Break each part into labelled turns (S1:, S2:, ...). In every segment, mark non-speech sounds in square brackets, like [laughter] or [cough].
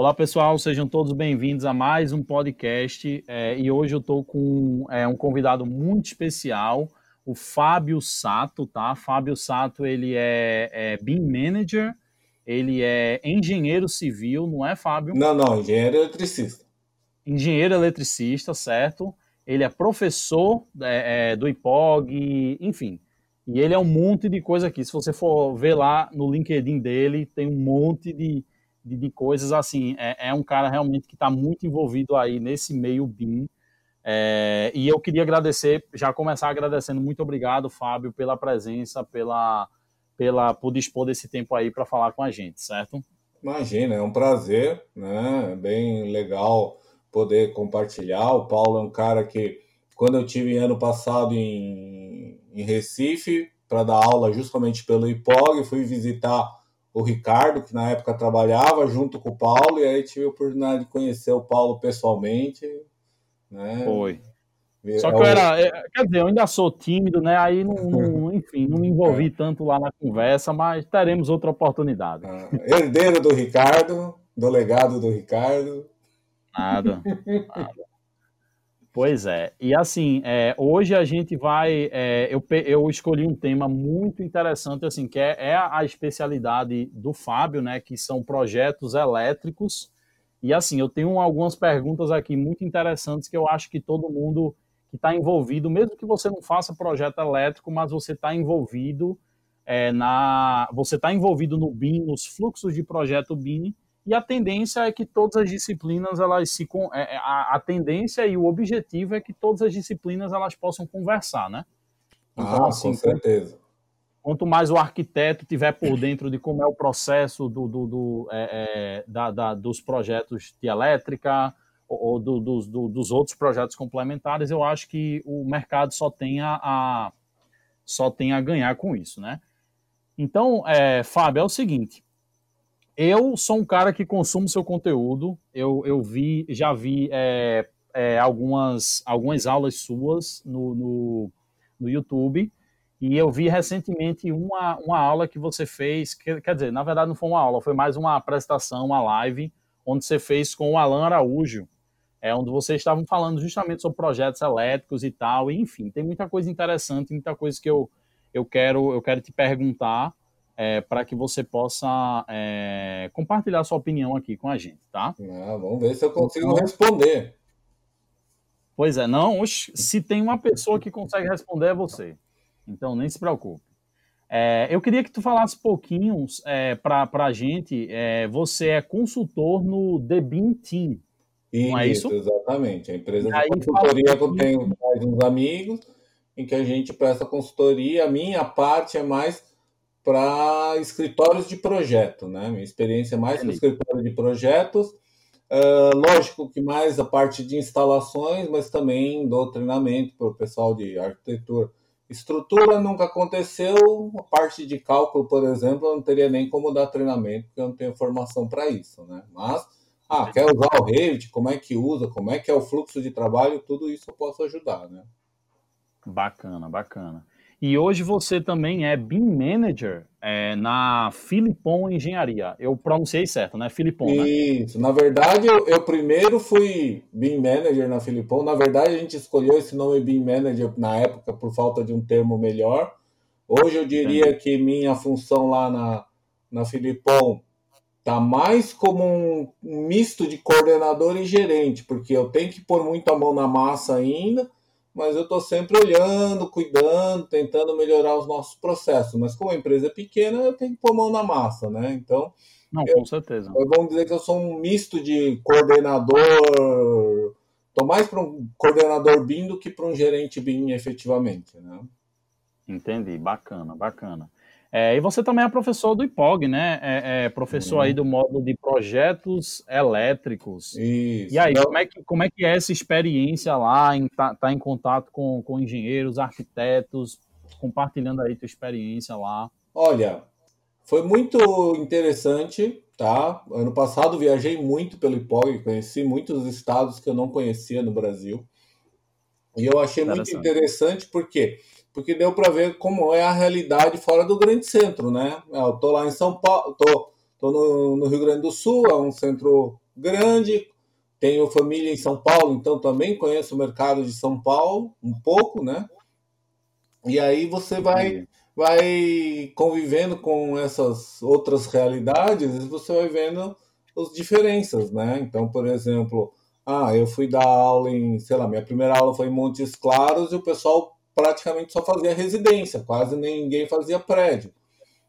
S1: Olá, pessoal, sejam todos bem-vindos a mais um podcast. É, e hoje eu estou com é, um convidado muito especial, o Fábio Sato, tá? Fábio Sato, ele é, é BIM Manager, ele é engenheiro civil, não é, Fábio?
S2: Não, não, engenheiro eletricista.
S1: Engenheiro eletricista, certo? Ele é professor é, é do IPOG, enfim. E ele é um monte de coisa aqui. Se você for ver lá no LinkedIn dele, tem um monte de de, de coisas assim. É, é, um cara realmente que está muito envolvido aí nesse meio BIM. É, e eu queria agradecer, já começar agradecendo, muito obrigado, Fábio, pela presença, pela, pela por dispor desse tempo aí para falar com a gente, certo?
S2: Imagina, é um prazer, né? É bem legal poder compartilhar. O Paulo é um cara que, quando eu tive ano passado em, em Recife para dar aula justamente pelo IPOG, fui visitar o Ricardo, que na época trabalhava junto com o Paulo, e aí tive a oportunidade de conhecer o Paulo pessoalmente. Né?
S1: Foi. Só que eu era, é, quer dizer, eu ainda sou tímido, né? Aí, não, não [laughs] enfim, não me envolvi é. tanto lá na conversa, mas teremos outra oportunidade. Ah,
S2: herdeiro do Ricardo, do legado do Ricardo.
S1: Nada, nada. [laughs] Pois é. E assim, é, hoje a gente vai. É, eu, eu escolhi um tema muito interessante, assim, que é, é, a especialidade do Fábio, né? Que são projetos elétricos. E assim, eu tenho algumas perguntas aqui muito interessantes que eu acho que todo mundo que está envolvido, mesmo que você não faça projeto elétrico, mas você está envolvido é, na. Você está envolvido no BIM, nos fluxos de projeto BIM e a tendência é que todas as disciplinas elas se é, é, a, a tendência e o objetivo é que todas as disciplinas elas possam conversar, né?
S2: Então, ah, assim, com certeza.
S1: Quanto mais o arquiteto tiver por dentro de como é o processo do, do, do é, é, da, da, dos projetos de elétrica ou, ou do, dos, dos outros projetos complementares, eu acho que o mercado só tem a, a só tem a ganhar com isso, né? Então, é, Fábio, é o seguinte: eu sou um cara que consumo seu conteúdo. Eu, eu vi, já vi é, é, algumas, algumas aulas suas no, no, no, YouTube. E eu vi recentemente uma, uma aula que você fez, que, quer dizer, na verdade não foi uma aula, foi mais uma apresentação, uma live, onde você fez com o Alan Araújo, é, onde vocês estavam falando justamente sobre projetos elétricos e tal. E, enfim, tem muita coisa interessante, muita coisa que eu, eu, quero, eu quero te perguntar é, para que você possa é, compartilhar sua opinião aqui com a gente, tá?
S2: Ah, vamos ver se eu consigo então, responder.
S1: Pois é, não, se tem uma pessoa que consegue responder é você. Então nem se preocupe. É, eu queria que tu falasse pouquinho é, para a gente. É, você é consultor no The Bean Team.
S2: Isso, não é isso? exatamente. A empresa de consultoria que eu tenho mais uns amigos em que a gente presta consultoria. A minha parte é mais para escritórios de projeto, né? Minha experiência é mais no escritório de projetos. Uh, lógico que mais a parte de instalações, mas também do treinamento para o pessoal de arquitetura. Estrutura nunca aconteceu, a parte de cálculo, por exemplo, eu não teria nem como dar treinamento, porque eu não tenho formação para isso, né? Mas, ah, quer usar o Revit, como é que usa, como é que é o fluxo de trabalho, tudo isso eu posso ajudar, né?
S1: Bacana, bacana. E hoje você também é BIM Manager é, na Filipon Engenharia. Eu pronunciei certo, né? Filipon,
S2: né? Isso. Na verdade, eu, eu, primeiro fui BIM Manager na Filipon. Na verdade, a gente escolheu esse nome BIM Manager na época por falta de um termo melhor. Hoje eu diria Entendi. que minha função lá na, na Filipon tá mais como um misto de coordenador e gerente, porque eu tenho que pôr muito a mão na massa ainda mas eu estou sempre olhando, cuidando, tentando melhorar os nossos processos. Mas como a empresa é pequena, eu tenho que pôr mão na massa, né? Então.
S1: Não, eu, com certeza.
S2: Vamos dizer que eu sou um misto de coordenador. Estou mais para um coordenador BIM do que para um gerente BIM efetivamente, né?
S1: Entendi, bacana, bacana. É, e você também é professor do IPOG, né? É, é professor uhum. aí do módulo de projetos elétricos.
S2: Isso.
S1: E aí, como é, que, como é que é essa experiência lá, em tá, tá em contato com, com engenheiros, arquitetos, compartilhando aí tua experiência lá?
S2: Olha, foi muito interessante, tá? Ano passado viajei muito pelo IPOG, conheci muitos estados que eu não conhecia no Brasil. E eu achei muito interessante porque porque deu para ver como é a realidade fora do grande centro, né? Eu tô lá em São Paulo, tô, tô no, no, Rio Grande do Sul, é um centro grande, tenho família em São Paulo, então também conheço o mercado de São Paulo um pouco, né? E aí você vai vai convivendo com essas outras realidades e você vai vendo as diferenças, né? Então, por exemplo, ah, eu fui dar aula em, sei lá, minha primeira aula foi em Montes Claros e o pessoal praticamente só fazia residência, quase ninguém fazia prédio.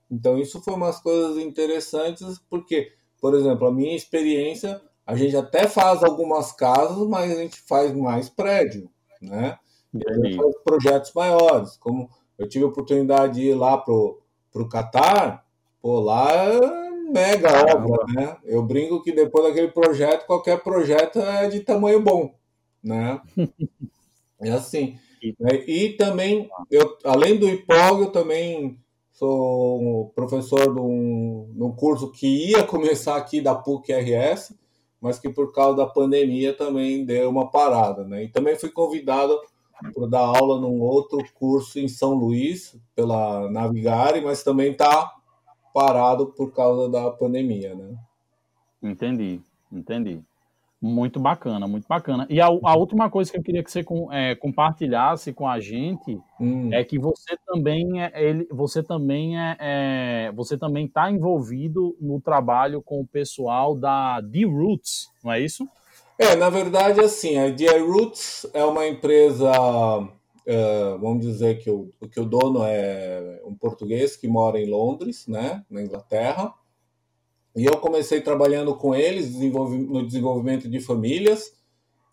S2: Então, isso foi umas coisas interessantes, porque, por exemplo, a minha experiência, a gente até faz algumas casas, mas a gente faz mais prédio, né? A gente faz projetos maiores, como eu tive a oportunidade de ir lá pro, pro Catar, pô, lá é mega obra, né? Eu brinco que depois daquele projeto, qualquer projeto é de tamanho bom, né? É [laughs] assim. Né? E também, eu, além do IPOG, eu também sou professor de um, de um curso que ia [laughs] começar aqui da PUC-RS, mas que por causa da pandemia também deu uma parada, né? E também fui convidado para dar aula num outro curso em São Luís, pela Navigare, mas também está parado por causa da pandemia, né?
S1: Entendi, entendi. Muito bacana, muito bacana. E a, a última coisa que eu queria que você com, é, compartilhasse com a gente hum. é que você também é, ele, você também é, é você também está envolvido no trabalho com o pessoal da D Roots, não é isso?
S2: É, na verdade, assim, a DI Roots é uma empresa, uh, vamos dizer que o, que o dono é um português que mora em Londres, né, na Inglaterra. E eu comecei trabalhando com eles no desenvolvimento de famílias.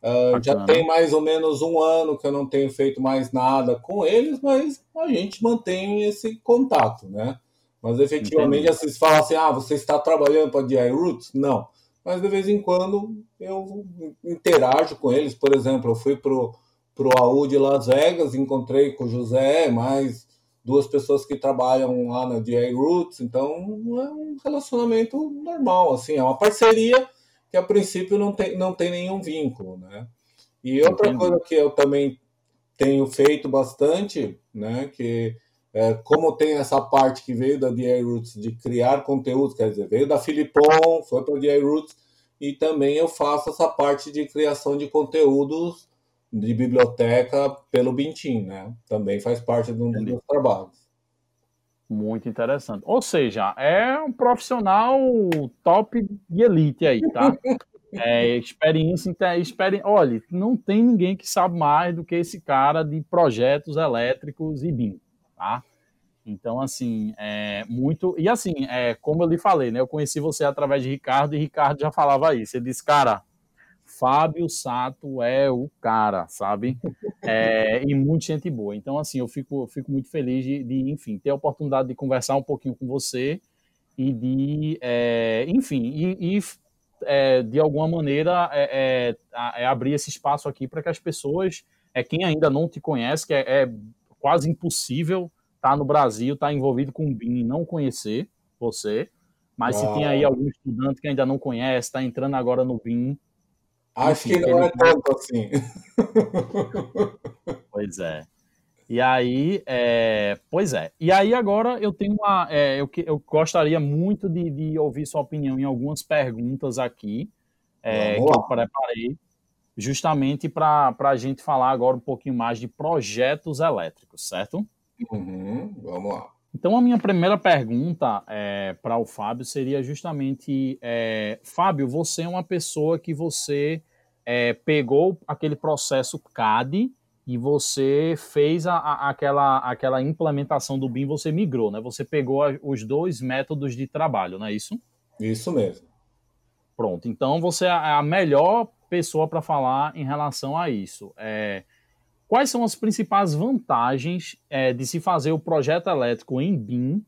S2: Uh, já tem mais ou menos um ano que eu não tenho feito mais nada com eles, mas a gente mantém esse contato, né? Mas efetivamente, vocês falam assim: ah, você está trabalhando para a DI Roots? Não mas de vez em quando eu interajo com eles. Por exemplo, eu fui pro pro AU de Las Vegas, encontrei com o José, mais duas pessoas que trabalham lá na DI Roots, então é um relacionamento normal, assim, é uma parceria que a princípio não tem, não tem nenhum vínculo, né? E outra Entendi. coisa que eu também tenho feito bastante, né, que é, como tem essa parte que veio da DI Roots de criar conteúdo, quer dizer, veio da Filipon, foi para a DI Roots, e também eu faço essa parte de criação de conteúdos de biblioteca pelo Bintim, né? Também faz parte de um dos meus trabalhos.
S1: Muito interessante. Ou seja, é um profissional top de elite aí, tá? [laughs] É, experiência, experi... olha, não tem ninguém que sabe mais do que esse cara de projetos elétricos e BIM, tá? Então, assim, é muito. E assim, é, como eu lhe falei, né? Eu conheci você através de Ricardo e Ricardo já falava isso. Ele disse, cara, Fábio Sato é o cara, sabe? É, e muita gente boa. Então, assim, eu fico, eu fico muito feliz de, de, enfim, ter a oportunidade de conversar um pouquinho com você e de, é, enfim, e, e é, de alguma maneira é, é, é, abrir esse espaço aqui para que as pessoas, é, quem ainda não te conhece, que é, quase impossível tá no Brasil, tá envolvido com o BIM e não conhecer você, mas Uau. se tem aí algum estudante que ainda não conhece, está entrando agora no BIM.
S2: Acho enfim, que não é tanto assim. [laughs]
S1: Pois é. E aí, é, pois é. E aí agora eu tenho uma, é, eu, eu gostaria muito de, de, ouvir sua opinião em algumas perguntas aqui é, que eu preparei, justamente para a gente falar agora um pouquinho mais de projetos elétricos, certo?
S2: Uhum, vamos lá.
S1: Então, a minha primeira pergunta é, para o Fábio seria justamente: é, Fábio, você é uma pessoa que você é, pegou aquele processo CAD e você fez a, a, aquela, aquela implementação do BIM, você migrou, né? Você pegou a, os dois métodos de trabalho, não é isso?
S2: Isso mesmo.
S1: Pronto, então você é a melhor pessoa para falar em relação a isso. É, Quais são as principais vantagens é, de se fazer o projeto elétrico em BIM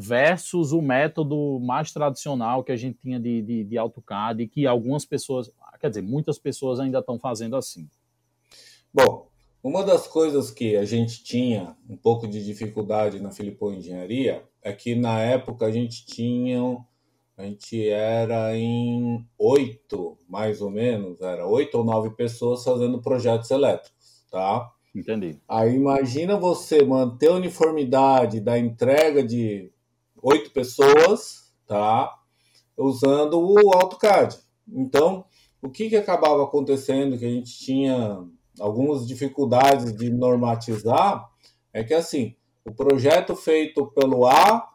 S1: versus o método mais tradicional que a gente tinha de, de, de AutoCAD e que algumas pessoas, quer dizer, muitas pessoas ainda estão fazendo assim?
S2: Bom, uma das coisas que a gente tinha um pouco de dificuldade na Filipão Engenharia é que na época a gente tinha, a gente era em oito, mais ou menos, era oito ou nove pessoas fazendo projetos elétricos tá?
S1: Entendi.
S2: Aí imagina você manter a uniformidade da entrega de oito pessoas, tá? Usando o AutoCAD. Então, o que, que acabava acontecendo, que a gente tinha algumas dificuldades de normatizar, é que assim, o projeto feito pelo A,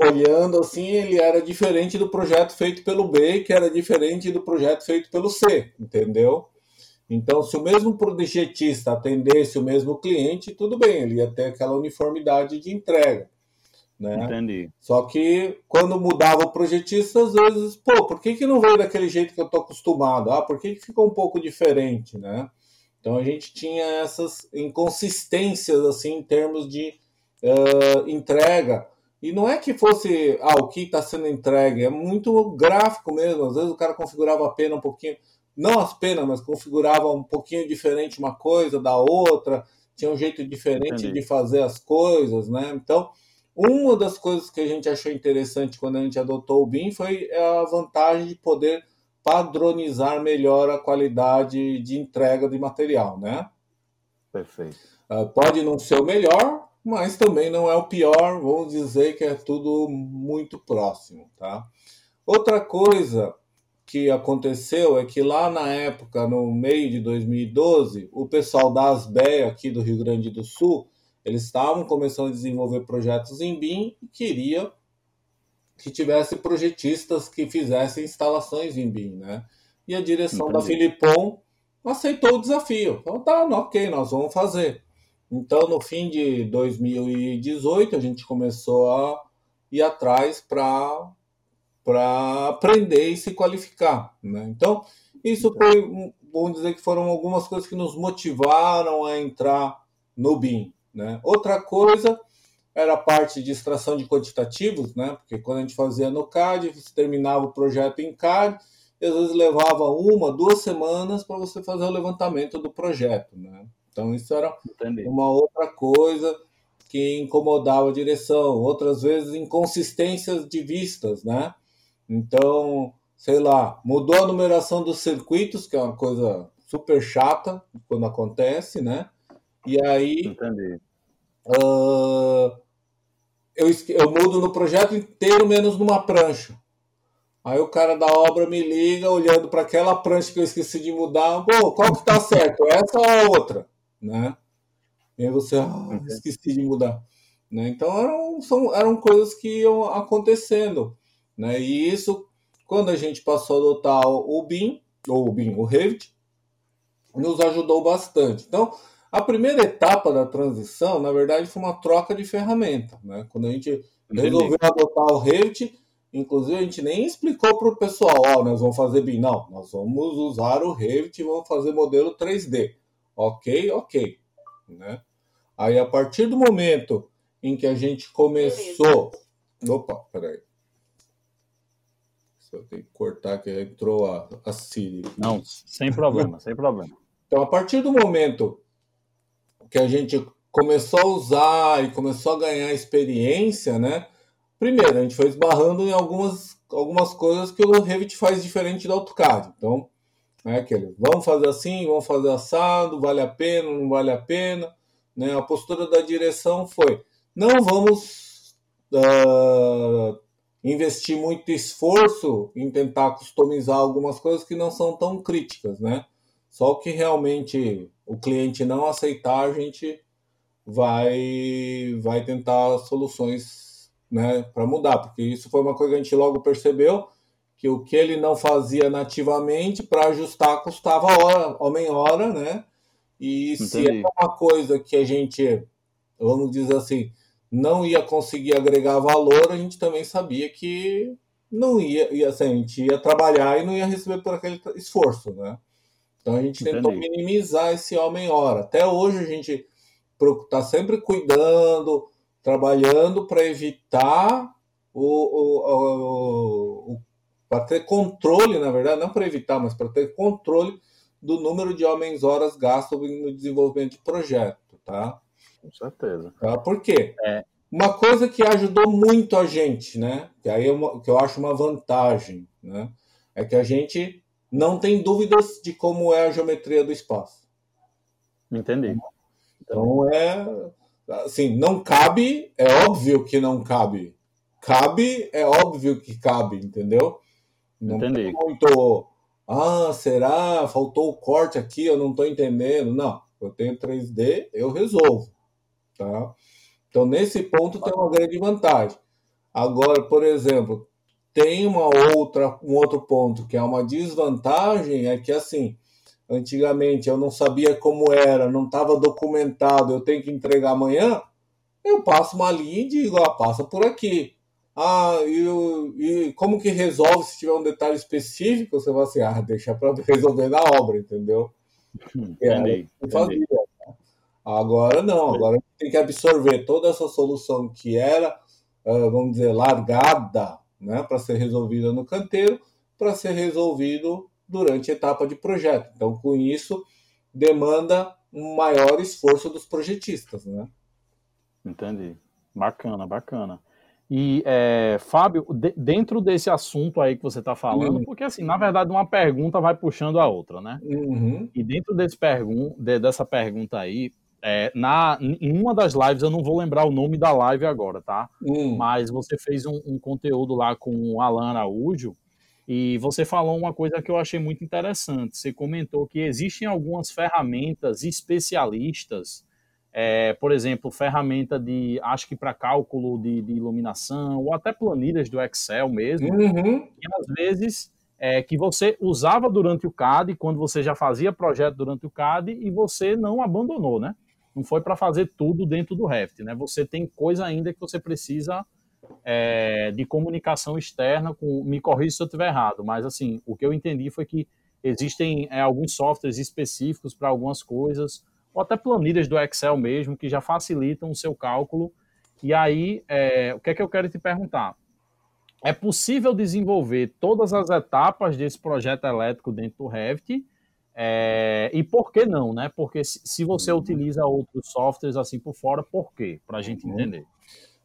S2: olhando assim, ele era diferente do projeto feito pelo B, que era diferente do projeto feito pelo C, entendeu? Então, se o mesmo projetista atendesse o mesmo cliente, tudo bem, ele ia ter aquela uniformidade de entrega. Né?
S1: Entendi.
S2: Só que quando mudava o projetista, às vezes, pô, por que, que não veio daquele jeito que eu estou acostumado? Ah, por que, que ficou um pouco diferente, né? Então a gente tinha essas inconsistências assim em termos de uh, entrega. E não é que fosse ah, o que está sendo entregue, é muito gráfico mesmo. Às vezes o cara configurava a pena um pouquinho, não as penas, mas configurava um pouquinho diferente uma coisa da outra, tinha um jeito diferente Entendi. de fazer as coisas, né? Então, uma das coisas que a gente achou interessante quando a gente adotou o BIM foi a vantagem de poder padronizar melhor a qualidade de entrega de material, né?
S1: Perfeito.
S2: Uh, pode não ser o melhor, mas também não é o pior, vamos dizer que é tudo muito próximo, tá? Outra coisa que aconteceu é que lá na época, no meio de 2012, o pessoal da ASBE aqui do Rio Grande do Sul, eles estavam começando a desenvolver projetos em BIM e queria que tivesse projetistas que fizessem instalações em BIM, né? E a direção Entendi. da Filipon aceitou o desafio. Então tá, ok, nós vamos fazer. Então, no fim de 2018, a gente começou a ir atrás para para aprender e se qualificar, né? Então, isso foi, vamos dizer que foram algumas coisas que nos motivaram a entrar no BIM, né? Outra coisa era a parte de extração de quantitativos, né? Porque quando a gente fazia no CAD, você terminava o projeto em CAD, e às vezes levava uma, duas semanas para você fazer o levantamento do projeto, né? Então isso era Entendi. uma outra coisa que incomodava a direção, outras vezes inconsistências de vistas, né? Então, sei lá, mudou a numeração dos circuitos, que é uma coisa super chata quando acontece, né? E aí
S1: Entendi.
S2: Uh, eu, eu mudo no projeto inteiro, menos numa prancha. Aí o cara da obra me liga, olhando para aquela prancha que eu esqueci de mudar. Bom, qual que tá certo? Essa ou a outra? Né? E aí você, ah, esqueci de mudar. Né? Então eram, são, eram coisas que iam acontecendo. Né? E isso, quando a gente passou a adotar o BIM, ou o BIM, o Revit, nos ajudou bastante. Então, a primeira etapa da transição, na verdade, foi uma troca de ferramenta. Né? Quando a gente resolveu adotar o Revit, inclusive a gente nem explicou para o pessoal, ó, oh, nós vamos fazer BIM. Não, nós vamos usar o Revit e vamos fazer modelo 3D. Ok, ok. Né? Aí, a partir do momento em que a gente começou... Beleza. Opa, peraí. Só tem que cortar que entrou a, a Siri.
S1: Não, sem problema, sem problema.
S2: Então, a partir do momento que a gente começou a usar e começou a ganhar experiência, né? Primeiro, a gente foi esbarrando em algumas, algumas coisas que o Revit faz diferente do AutoCAD. Então, é aquele, vamos fazer assim, vamos fazer assado, vale a pena, não vale a pena. Né? A postura da direção foi, não vamos uh, investir muito esforço em tentar customizar algumas coisas que não são tão críticas, né? Só o que realmente o cliente não aceitar, a gente vai, vai tentar soluções né, para mudar, porque isso foi uma coisa que a gente logo percebeu, que o que ele não fazia nativamente, para ajustar, custava hora, homem-hora, né? E Entendi. se é uma coisa que a gente, vamos dizer assim, não ia conseguir agregar valor, a gente também sabia que não ia, ia assim, a gente ia trabalhar e não ia receber por aquele esforço, né? Então a gente tentou Entendi. minimizar esse homem-hora. Até hoje a gente está sempre cuidando, trabalhando para evitar o, o, o, o para ter controle, na verdade, não para evitar, mas para ter controle do número de homens-horas gastos no desenvolvimento de projeto, tá?
S1: Com certeza.
S2: Tá? Por quê? É. Uma coisa que ajudou muito a gente, né? Que aí é que eu acho uma vantagem, né? É que a gente não tem dúvidas de como é a geometria do espaço.
S1: Entendi.
S2: Então é assim, não cabe, é óbvio que não cabe. Cabe, é óbvio que cabe, entendeu? Não Entendi. muito, ah, será? Faltou o corte aqui, eu não estou entendendo. Não, eu tenho 3D, eu resolvo. Tá? Então, nesse ponto, tem uma grande vantagem. Agora, por exemplo, tem uma outra, um outro ponto que é uma desvantagem, é que assim, antigamente eu não sabia como era, não estava documentado, eu tenho que entregar amanhã, eu passo uma linha e digo, ah, passa por aqui. Ah, e, e como que resolve se tiver um detalhe específico? Você vai assim, ah, deixa para [laughs] resolver na obra, entendeu? Hum, é, entendi. Né? Agora não, agora tem que absorver toda essa solução que era, ah, vamos dizer, largada né, para ser resolvida no canteiro, para ser resolvido durante a etapa de projeto. Então, com isso, demanda um maior esforço dos projetistas. Né?
S1: Entendi. Bacana, bacana. E, é, Fábio, de, dentro desse assunto aí que você está falando, uhum. porque assim, na verdade, uma pergunta vai puxando a outra, né? Uhum. E dentro desse pergun de, dessa pergunta aí, é, na, em uma das lives, eu não vou lembrar o nome da live agora, tá? Uhum. Mas você fez um, um, conteúdo lá com o Alan Araújo e você falou uma coisa que eu achei muito interessante. Você comentou que existem algumas ferramentas especialistas é, por exemplo, ferramenta de, acho que para cálculo de, de, iluminação, ou até planilhas do Excel mesmo, uhum. que às vezes é, que você usava durante o CAD, quando você já fazia projeto durante o CAD, e você não abandonou, né? Não foi para fazer tudo dentro do Revit, né? Você tem coisa ainda que você precisa é, de comunicação externa, com, me corrija se eu estiver errado, mas assim, o que eu entendi foi que existem é, alguns softwares específicos para algumas coisas, ou até planilhas do Excel mesmo, que já facilitam o seu cálculo. E aí, é, o que é que eu quero te perguntar? É possível desenvolver todas as etapas desse projeto elétrico dentro do Revit? É, e por que não, né? Porque se, você utiliza outros softwares assim por fora, por quê? Para a gente uhum. entender.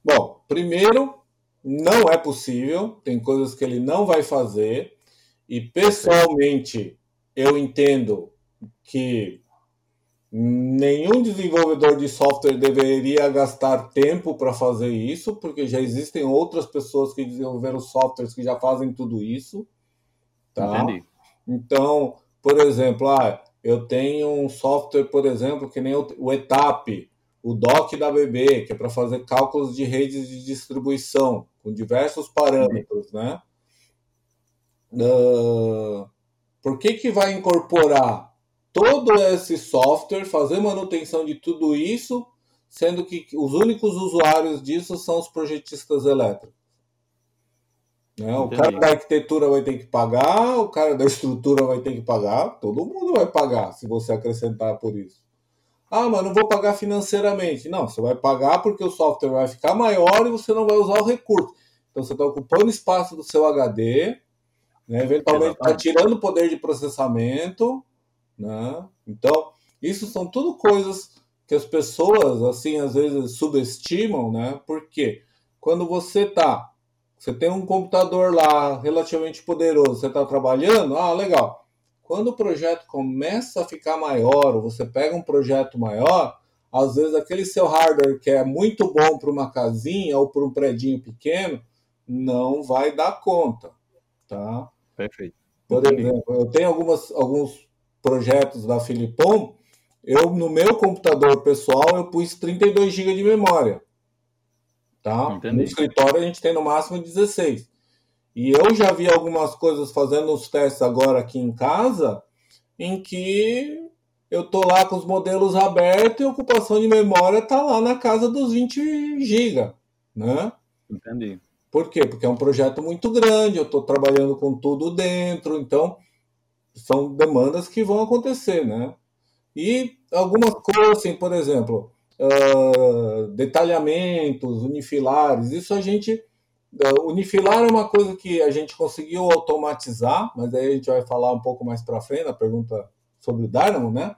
S2: Bom, primeiro, não é possível, tem coisas que ele não vai fazer, e pessoalmente eu entendo que Nenhum desenvolvedor de software deveria gastar tempo para fazer isso, porque já existem outras pessoas que desenvolveram softwares que já fazem tudo isso. Tá? Entendi. Então, por exemplo, ah, eu tenho um software, por exemplo, que nem o ETAP, o DOC da BB, que é para fazer cálculos de redes de distribuição, com diversos parâmetros, né? Uh, por que, que vai incorporar todo esse software, fazer manutenção de tudo isso, sendo que os únicos usuários disso são os projetistas elétricos. Né? O cara da arquitetura vai ter que pagar, o cara da estrutura vai ter que pagar, todo mundo vai pagar se você acrescentar por isso. Ah, mas não vou pagar financeiramente. Não, você vai pagar porque o software vai ficar maior e você não vai usar o recurso. Então você está ocupando espaço do seu HD, né? eventualmente está tirando poder de processamento, né? Então, isso são tudo coisas que as pessoas, assim, às vezes subestimam, né? Porque quando você tá, você tem um computador lá relativamente poderoso, você está trabalhando, ah, legal. Quando o projeto começa a ficar maior, ou você pega um projeto maior, às vezes aquele seu hardware que é muito bom para uma casinha ou para um predinho pequeno, não vai dar conta, tá?
S1: Perfeito.
S2: Por exemplo, eu tenho algumas, alguns projetos da Filipom, eu no meu computador pessoal eu pus 32 GB de memória. Tá? No escritório a gente tem no máximo 16. E eu já vi algumas coisas fazendo os testes agora aqui em casa, em que eu tô lá com os modelos abertos e a ocupação de memória tá lá na casa dos 20 GB, né?
S1: Entendi.
S2: Por quê? Porque é um projeto muito grande, eu estou trabalhando com tudo dentro, então são demandas que vão acontecer, né? E algumas coisas, assim, por exemplo, uh, detalhamentos, unifilares, isso a gente. Uh, unifilar é uma coisa que a gente conseguiu automatizar, mas aí a gente vai falar um pouco mais para frente na pergunta sobre o Dynamo, né?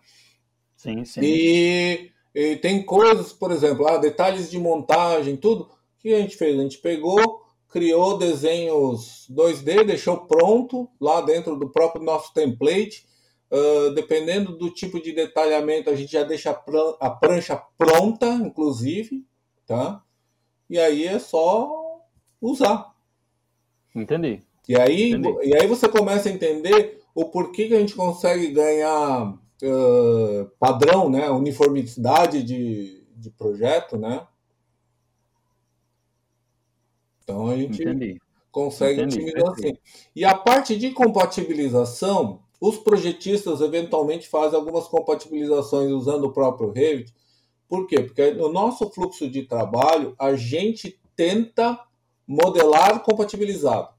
S1: Sim, sim.
S2: E, e tem coisas, por exemplo, ah, detalhes de montagem, tudo. O que a gente fez? A gente pegou criou desenhos 2D, deixou pronto lá dentro do próprio nosso template. Uh, dependendo do tipo de detalhamento, a gente já deixa a, pran a prancha pronta, inclusive, tá? E aí é só usar.
S1: Entendi.
S2: E aí, e aí você começa a entender o porquê que a gente consegue ganhar uh, padrão, né? Uniformidade de, de projeto, né? Então a gente Entendi. consegue Entendi. otimizar assim. E a parte de compatibilização, os projetistas eventualmente fazem algumas compatibilizações usando o próprio Revit. Por quê? Porque no nosso fluxo de trabalho, a gente tenta modelar compatibilizado.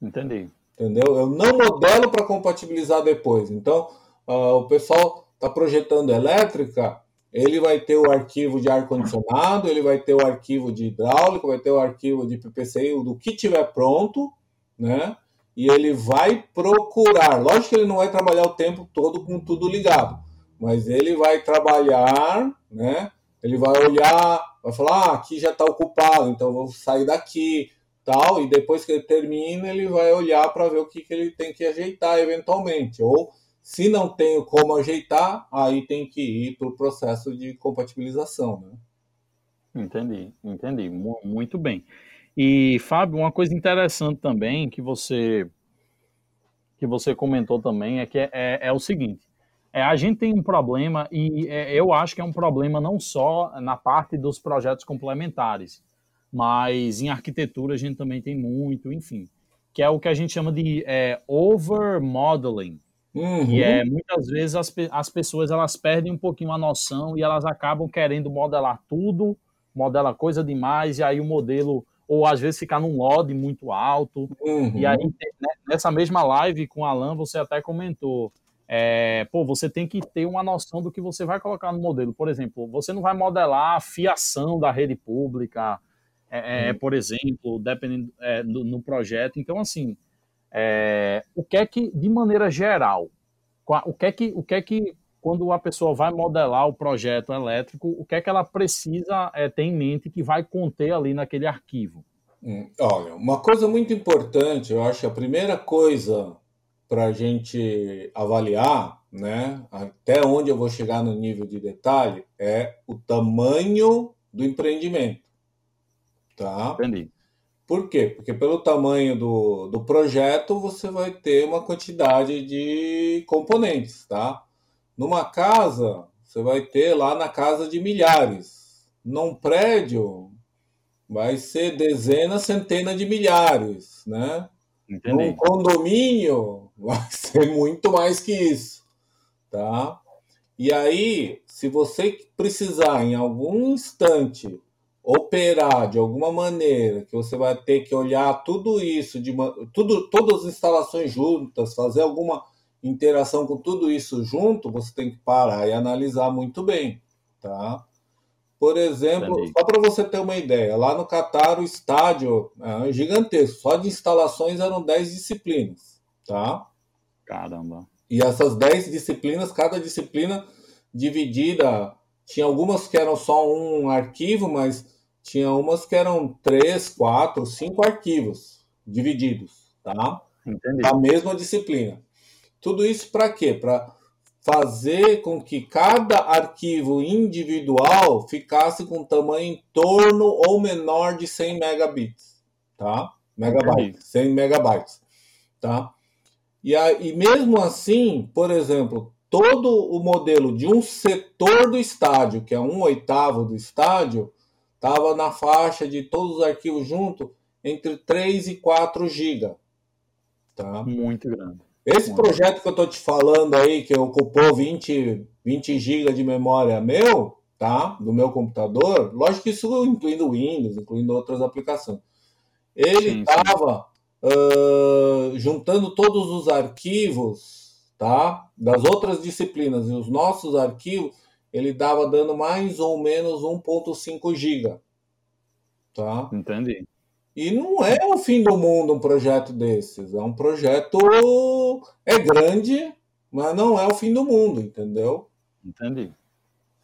S1: Entendi.
S2: Entendeu? Eu não modelo para compatibilizar depois. Então, uh, o pessoal está projetando elétrica, ele vai ter o arquivo de ar-condicionado, ele vai ter o arquivo de hidráulico, vai ter o arquivo de PPCI, do que tiver pronto, né? E ele vai procurar. Lógico que ele não vai trabalhar o tempo todo com tudo ligado, mas ele vai trabalhar, né? Ele vai olhar, vai falar, ah, aqui já está ocupado, então vou sair daqui, tal, e depois que ele termina, ele vai olhar para ver o que, que ele tem que ajeitar eventualmente, ou se não tem como ajeitar, aí tem que ir para o processo de compatibilização. Né?
S1: Entendi, entendi. Muito bem. E, Fábio, uma coisa interessante também que você que você comentou também é que é, é, é o seguinte: é, a gente tem um problema, e é, eu acho que é um problema não só na parte dos projetos complementares, mas em arquitetura a gente também tem muito, enfim, que é o que a gente chama de é, over modeling. Uhum. E é muitas vezes as, as pessoas elas perdem um pouquinho a noção e elas acabam querendo modelar tudo, modela coisa demais, e aí o modelo, ou às vezes ficar num LOD muito alto. Uhum. E aí, né, nessa mesma live com o Alan, você até comentou. É, pô, você tem que ter uma noção do que você vai colocar no modelo. Por exemplo, você não vai modelar a fiação da rede pública, é, é, uhum. por exemplo, dependendo é, do, no projeto. Então, assim, é, o que é que, de maneira geral, o que é que, o que é que quando a pessoa vai modelar o projeto elétrico, o que é que ela precisa é, ter em mente que vai conter ali naquele arquivo?
S2: Hum, olha, uma coisa muito importante, eu acho que a primeira coisa para a gente avaliar, né, até onde eu vou chegar no nível de detalhe, é o tamanho do empreendimento. Tá?
S1: Entendi.
S2: Por quê? Porque pelo tamanho do, do projeto você vai ter uma quantidade de componentes, tá? Numa casa, você vai ter lá na casa de milhares. Num prédio, vai ser dezenas, centenas de milhares, né? Entendi. Num condomínio, [laughs] vai ser muito mais que isso, tá? E aí, se você precisar em algum instante operar de alguma maneira, que você vai ter que olhar tudo isso, de tudo, todas as instalações juntas, fazer alguma interação com tudo isso junto, você tem que parar e analisar muito bem, tá? Por exemplo, só para você ter uma ideia, lá no Catar o estádio é gigantesco, só de instalações eram 10 disciplinas, tá?
S1: Caramba.
S2: E essas 10 disciplinas, cada disciplina dividida, tinha algumas que eram só um arquivo, mas tinha umas que eram três, quatro, cinco arquivos divididos, tá? Entendi. Da mesma disciplina. Tudo isso para quê? Para fazer com que cada arquivo individual ficasse com tamanho em torno ou menor de 100 megabits, tá? Megabytes, 100 megabytes, tá? E, aí, mesmo assim, por exemplo, todo o modelo de um setor do estádio, que é um oitavo do estádio, estava na faixa de todos os arquivos juntos entre 3 e 4 GB. Tá?
S1: Muito grande.
S2: Esse projeto que eu estou te falando aí, que ocupou 20, 20 GB de memória meu, tá? Do meu computador, lógico que isso incluindo Windows, incluindo outras aplicações. Ele estava uh, juntando todos os arquivos, tá? Das outras disciplinas e os nossos arquivos, ele dava dando mais ou menos 1.5 GB. Tá?
S1: Entendi.
S2: E não é o fim do mundo um projeto desses. É um projeto. É grande, mas não é o fim do mundo, entendeu?
S1: Entendi.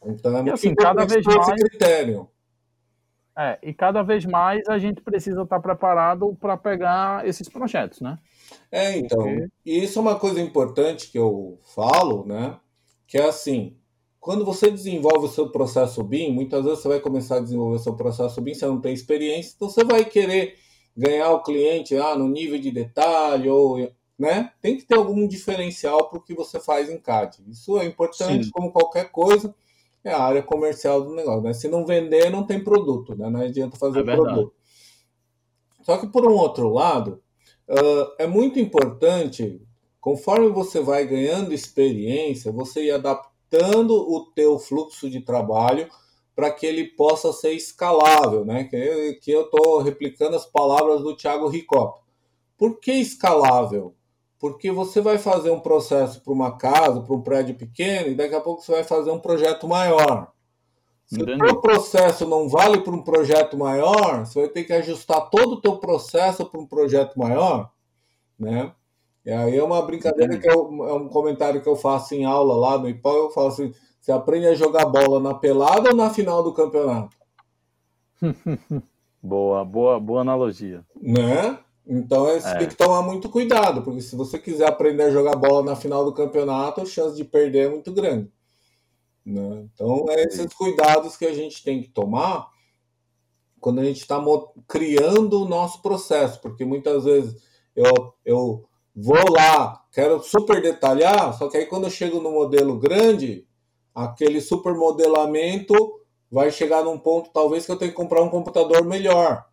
S2: Então é e assim, cada vez mais. critério.
S1: É, e cada vez mais a gente precisa estar preparado para pegar esses projetos, né?
S2: É, então. Porque... E isso é uma coisa importante que eu falo, né? Que é assim: quando você desenvolve o seu processo BIM, muitas vezes você vai começar a desenvolver o seu processo BIM, você não tem experiência, então você vai querer ganhar o cliente ah, no nível de detalhe, ou, né? Tem que ter algum diferencial para o que você faz em CAD. Isso é importante, Sim. como qualquer coisa, é a área comercial do negócio. Né? Se não vender, não tem produto, né? não adianta fazer é produto. Só que, por um outro lado, uh, é muito importante, conforme você vai ganhando experiência, você ir adaptando o teu fluxo de trabalho para que ele possa ser escalável, né? Que, que eu estou replicando as palavras do Thiago Ricop. Por que escalável? Porque você vai fazer um processo para uma casa, para um prédio pequeno, e daqui a pouco você vai fazer um projeto maior. Se o processo não vale para um projeto maior, você vai ter que ajustar todo o teu processo para um projeto maior, né? E aí é uma brincadeira que eu, é um comentário que eu faço em aula lá no IPAL, eu falo assim, você aprende a jogar bola na pelada ou na final do campeonato? [laughs]
S1: boa, boa, boa analogia.
S2: Né? Então é, você é. tem que tomar muito cuidado, porque se você quiser aprender a jogar bola na final do campeonato, a chance de perder é muito grande. Né? Então é esses cuidados que a gente tem que tomar quando a gente está criando o nosso processo, porque muitas vezes eu, eu vou lá, quero super detalhar, só que aí quando eu chego no modelo grande, aquele super modelamento vai chegar num ponto talvez que eu tenho que comprar um computador melhor.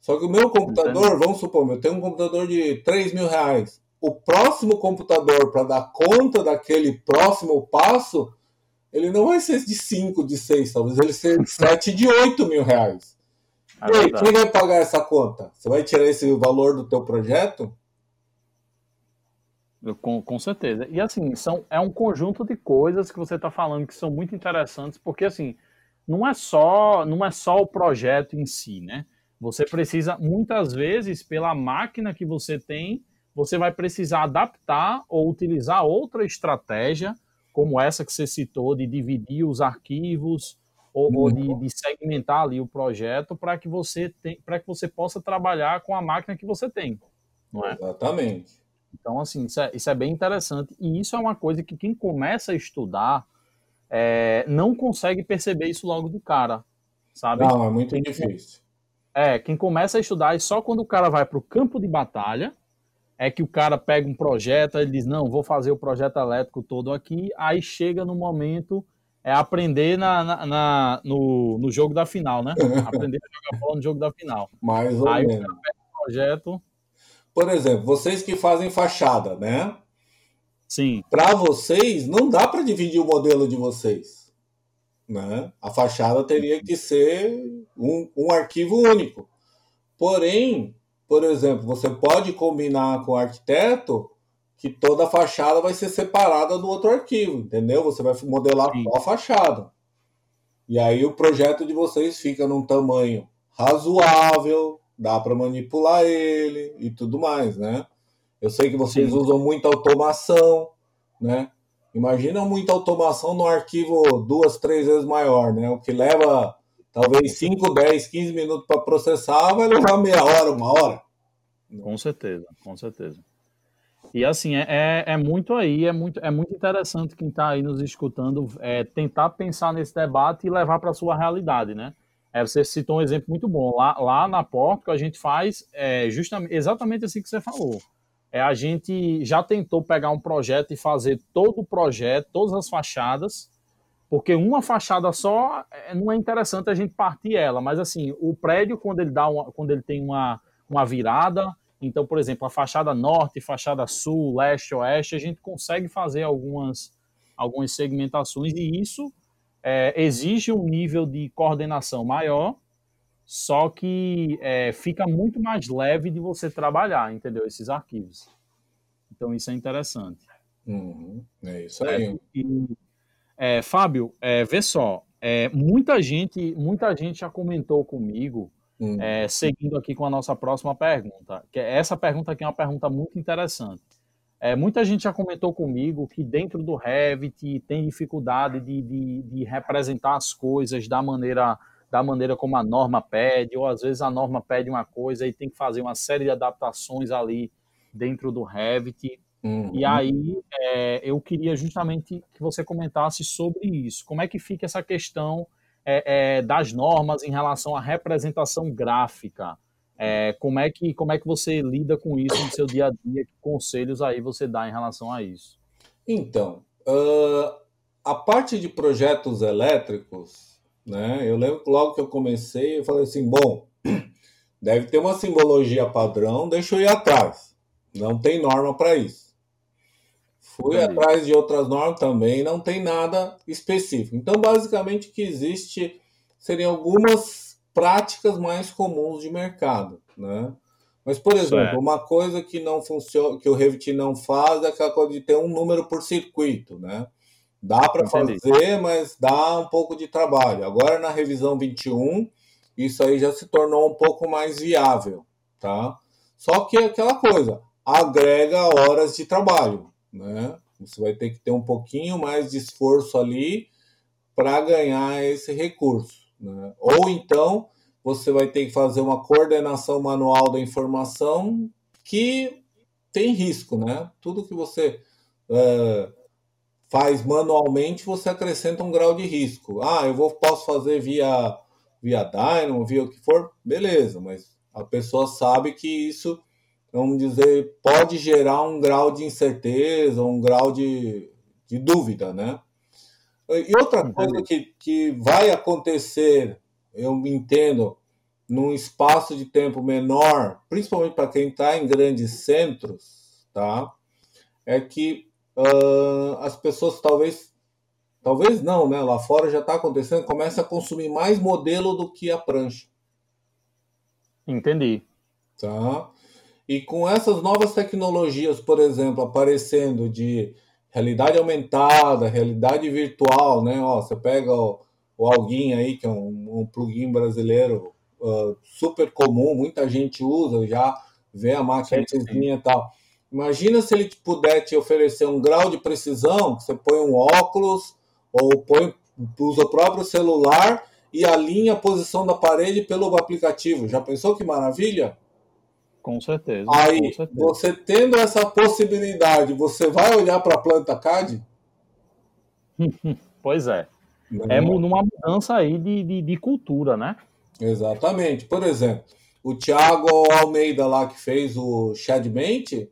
S2: Só que o meu computador, Entendi. vamos supor, eu tenho um computador de 3 mil reais. O próximo computador para dar conta daquele próximo passo, ele não vai ser de 5, de 6, talvez ele seja de [laughs] 7, de 8 mil reais. É e aí, quem vai pagar essa conta? Você vai tirar esse valor do teu projeto?
S1: Com, com certeza. E assim, são, é um conjunto de coisas que você está falando que são muito interessantes, porque assim, não é só não é só o projeto em si, né? Você precisa, muitas vezes, pela máquina que você tem, você vai precisar adaptar ou utilizar outra estratégia, como essa que você citou, de dividir os arquivos ou, ou de, de, segmentar ali o projeto para que você para que você possa trabalhar com a máquina que você tem. Não é?
S2: Exatamente.
S1: Então, assim, isso é, isso é bem interessante. E isso é uma coisa que quem começa a estudar é, não consegue perceber isso logo do cara, sabe?
S2: Não, é muito quem, difícil.
S1: É, quem começa a estudar e só quando o cara vai para o campo de batalha é que o cara pega um projeto, ele diz, não, vou fazer o projeto elétrico todo aqui, aí chega no momento, é aprender na, na, na no, no jogo da final, né? [laughs] Aprender a jogar bola no jogo da final.
S2: Mais ou
S1: aí
S2: menos. o cara
S1: pega o projeto,
S2: por exemplo, vocês que fazem fachada, né?
S1: Sim.
S2: Para vocês, não dá para dividir o modelo de vocês. Né? A fachada teria que ser um, um arquivo único. Porém, por exemplo, você pode combinar com o arquiteto que toda a fachada vai ser separada do outro arquivo, entendeu? Você vai modelar Sim. só a fachada. E aí o projeto de vocês fica num tamanho razoável, dá para manipular ele e tudo mais, né? Eu sei que vocês Sim. usam muita automação, né? Imagina muita automação no arquivo duas, três vezes maior, né? O que leva talvez 5, 10, 15 minutos para processar, vai levar meia hora, uma hora.
S1: Com certeza, com certeza. E assim, é, é, é muito aí, é muito, é muito interessante quem está aí nos escutando é, tentar pensar nesse debate e levar para a sua realidade, né? É, você citou um exemplo muito bom. Lá, lá na Porto, a gente faz é, justamente, exatamente assim que você falou. É, a gente já tentou pegar um projeto e fazer todo o projeto, todas as fachadas, porque uma fachada só é, não é interessante a gente partir ela, mas assim, o prédio, quando ele, dá uma, quando ele tem uma, uma virada, então, por exemplo, a fachada norte, fachada sul, leste, oeste, a gente consegue fazer algumas, algumas segmentações e isso é, exige um nível de coordenação maior, só que é, fica muito mais leve de você trabalhar, entendeu? Esses arquivos. Então isso é interessante.
S2: Uhum, é isso aí. É,
S1: e, é, Fábio, é, vê só, é, muita gente, muita gente já comentou comigo, uhum. é, seguindo aqui com a nossa próxima pergunta. Que essa pergunta aqui é uma pergunta muito interessante. É, muita gente já comentou comigo que dentro do Revit tem dificuldade de, de, de, representar as coisas da maneira, da maneira como a norma pede, ou às vezes a norma pede uma coisa e tem que fazer uma série de adaptações ali dentro do Revit. Uhum. E aí é, eu queria justamente que você comentasse sobre isso. Como é que fica essa questão é, é das normas em relação à representação gráfica? É, como, é que, como é que você lida com isso no seu dia a dia? Que conselhos aí você dá em relação a isso?
S2: Então, uh, a parte de projetos elétricos, né? Eu lembro que logo que eu comecei, eu falei assim, bom, [clears throat] deve ter uma simbologia padrão, deixa eu ir atrás. Não tem norma para isso. Fui atrás de outras normas também, não tem nada específico. Então, basicamente, o que existe seriam algumas práticas mais comuns de mercado, né? Mas, por exemplo, certo. uma coisa que não funciona, que o Revit não faz é aquela coisa de ter um número por circuito, né? Dá para fazer, mas dá um pouco de trabalho. Agora, na revisão 21, isso aí já se tornou um pouco mais viável, tá? Só que é aquela coisa, agrega horas de trabalho, né? Você vai ter que ter um pouquinho mais de esforço ali para ganhar esse recurso. Né? Ou então você vai ter que fazer uma coordenação manual da informação que tem risco, né? Tudo que você é, faz manualmente, você acrescenta um grau de risco. Ah, eu vou, posso fazer via, via Dynamo, via o que for, beleza, mas a pessoa sabe que isso, vamos dizer, pode gerar um grau de incerteza, um grau de, de dúvida, né? E outra coisa que, que vai acontecer, eu entendo, num espaço de tempo menor, principalmente para quem está em grandes centros, tá? É que uh, as pessoas talvez, talvez não, né? Lá fora já está acontecendo, começa a consumir mais modelo do que a prancha.
S1: Entendi.
S2: Tá? E com essas novas tecnologias, por exemplo, aparecendo de realidade aumentada, realidade virtual, né? Ó, você pega o, o Alguin aí, que é um, um plugin brasileiro uh, super comum, muita gente usa, já vê a máquina e tal. Imagina se ele puder te oferecer um grau de precisão, que você põe um óculos ou põe, usa o próprio celular e alinha a posição da parede pelo aplicativo. Já pensou que maravilha?
S1: Com certeza.
S2: Aí,
S1: com certeza.
S2: você tendo essa possibilidade, você vai olhar para a planta CAD? [laughs]
S1: pois é. Não. É numa mudança aí de, de, de, cultura, né?
S2: Exatamente. Por exemplo, o Thiago Almeida lá que fez o Shadmate,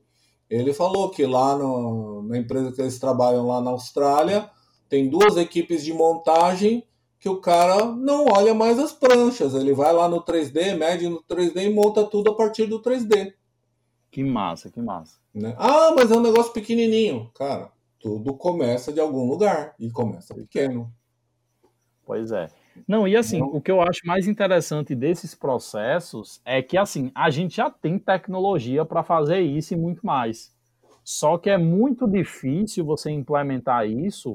S2: ele falou que lá no, na empresa que eles trabalham lá na Austrália, tem duas equipes de montagem que o cara não olha mais as pranchas. Ele vai lá no 3D, mede no 3D e monta tudo a partir do 3D.
S1: Que massa, que massa.
S2: Né? Ah, mas é um negócio pequenininho. Cara, tudo começa de algum lugar e começa pequeno.
S1: Pois é. Não, e assim, o que eu acho mais interessante desses processos é que assim, a gente já tem tecnologia para fazer isso e muito mais. Só que é muito difícil você implementar isso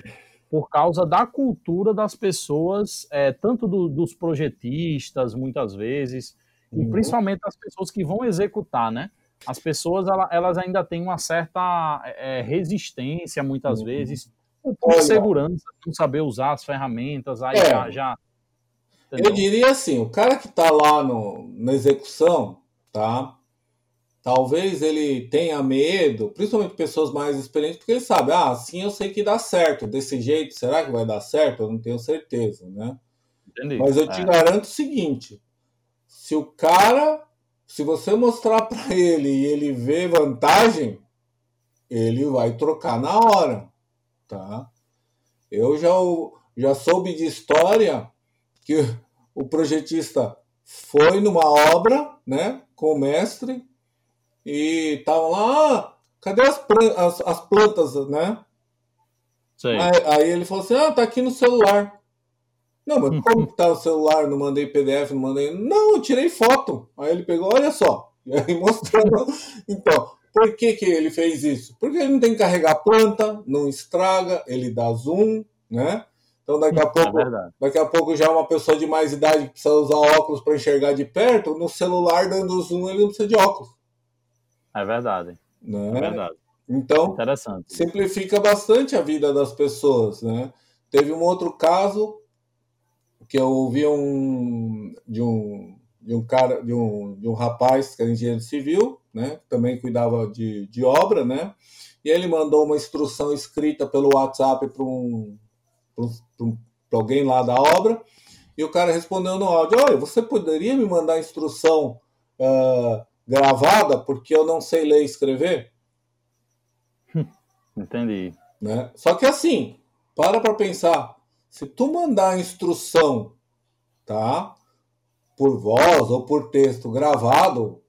S1: por causa da cultura das pessoas, é, tanto do, dos projetistas, muitas vezes, uhum. e principalmente das pessoas que vão executar, né? As pessoas, elas ainda têm uma certa é, resistência, muitas uhum. vezes, por segurança, não saber usar as ferramentas, aí é. já... já
S2: eu diria assim, o cara que está lá no, na execução, tá? Talvez ele tenha medo, principalmente pessoas mais experientes, porque ele sabe, ah, assim eu sei que dá certo, desse jeito, será que vai dar certo? Eu não tenho certeza, né? Entendi. Mas eu te é. garanto o seguinte: se o cara, se você mostrar para ele e ele vê vantagem, ele vai trocar na hora, tá? Eu já, já soube de história que o projetista foi numa obra, né, com o mestre, e estavam lá, ah, cadê as, as, as, plantas, né? Aí, aí, ele falou assim, ah, tá aqui no celular. Não, mas como que tá no celular? Não mandei PDF, não mandei. Não, eu tirei foto. Aí ele pegou, olha só. [laughs] E aí mostrou. então, por que, que ele fez isso? Porque ele não tem que carregar planta, não estraga, ele dá zoom, né? Então daqui a é pouco, é daqui a pouco já é uma pessoa de mais idade que precisa usar óculos para enxergar de perto, no celular dando zoom ele não precisa de óculos.
S1: É verdade.
S2: Né? É verdade. Então,
S1: Interessante.
S2: simplifica bastante a vida das pessoas, né? Teve um outro caso que eu ouvi um, de um de um cara de um, de um rapaz que era engenheiro civil, né? Também cuidava de, de obra, né? E ele mandou uma instrução escrita pelo WhatsApp para um, um, alguém lá da obra. E o cara respondeu no áudio: Olha, você poderia me mandar a instrução uh, gravada porque eu não sei ler e escrever? [laughs]
S1: Entendi.
S2: Né? Só que assim, para para pensar. Se tu mandar a instrução, tá? Por voz ou por texto gravado,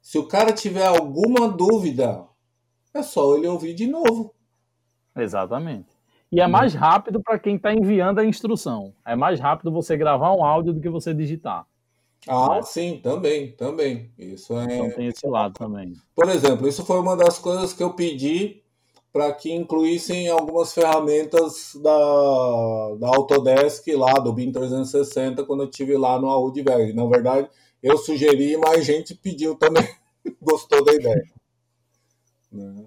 S2: se o cara tiver alguma dúvida, é só ele ouvir de novo.
S1: Exatamente. E é mais rápido para quem está enviando a instrução. É mais rápido você gravar um áudio do que você digitar.
S2: Ah, sim, também, também. Isso é.
S1: Então tem esse lado também.
S2: Por exemplo, isso foi uma das coisas que eu pedi para que incluíssem algumas ferramentas da, da Autodesk lá, do BIM 360, quando eu tive lá no Audberg. Na verdade, eu sugeri, mas gente pediu também, [laughs] gostou da ideia. Né?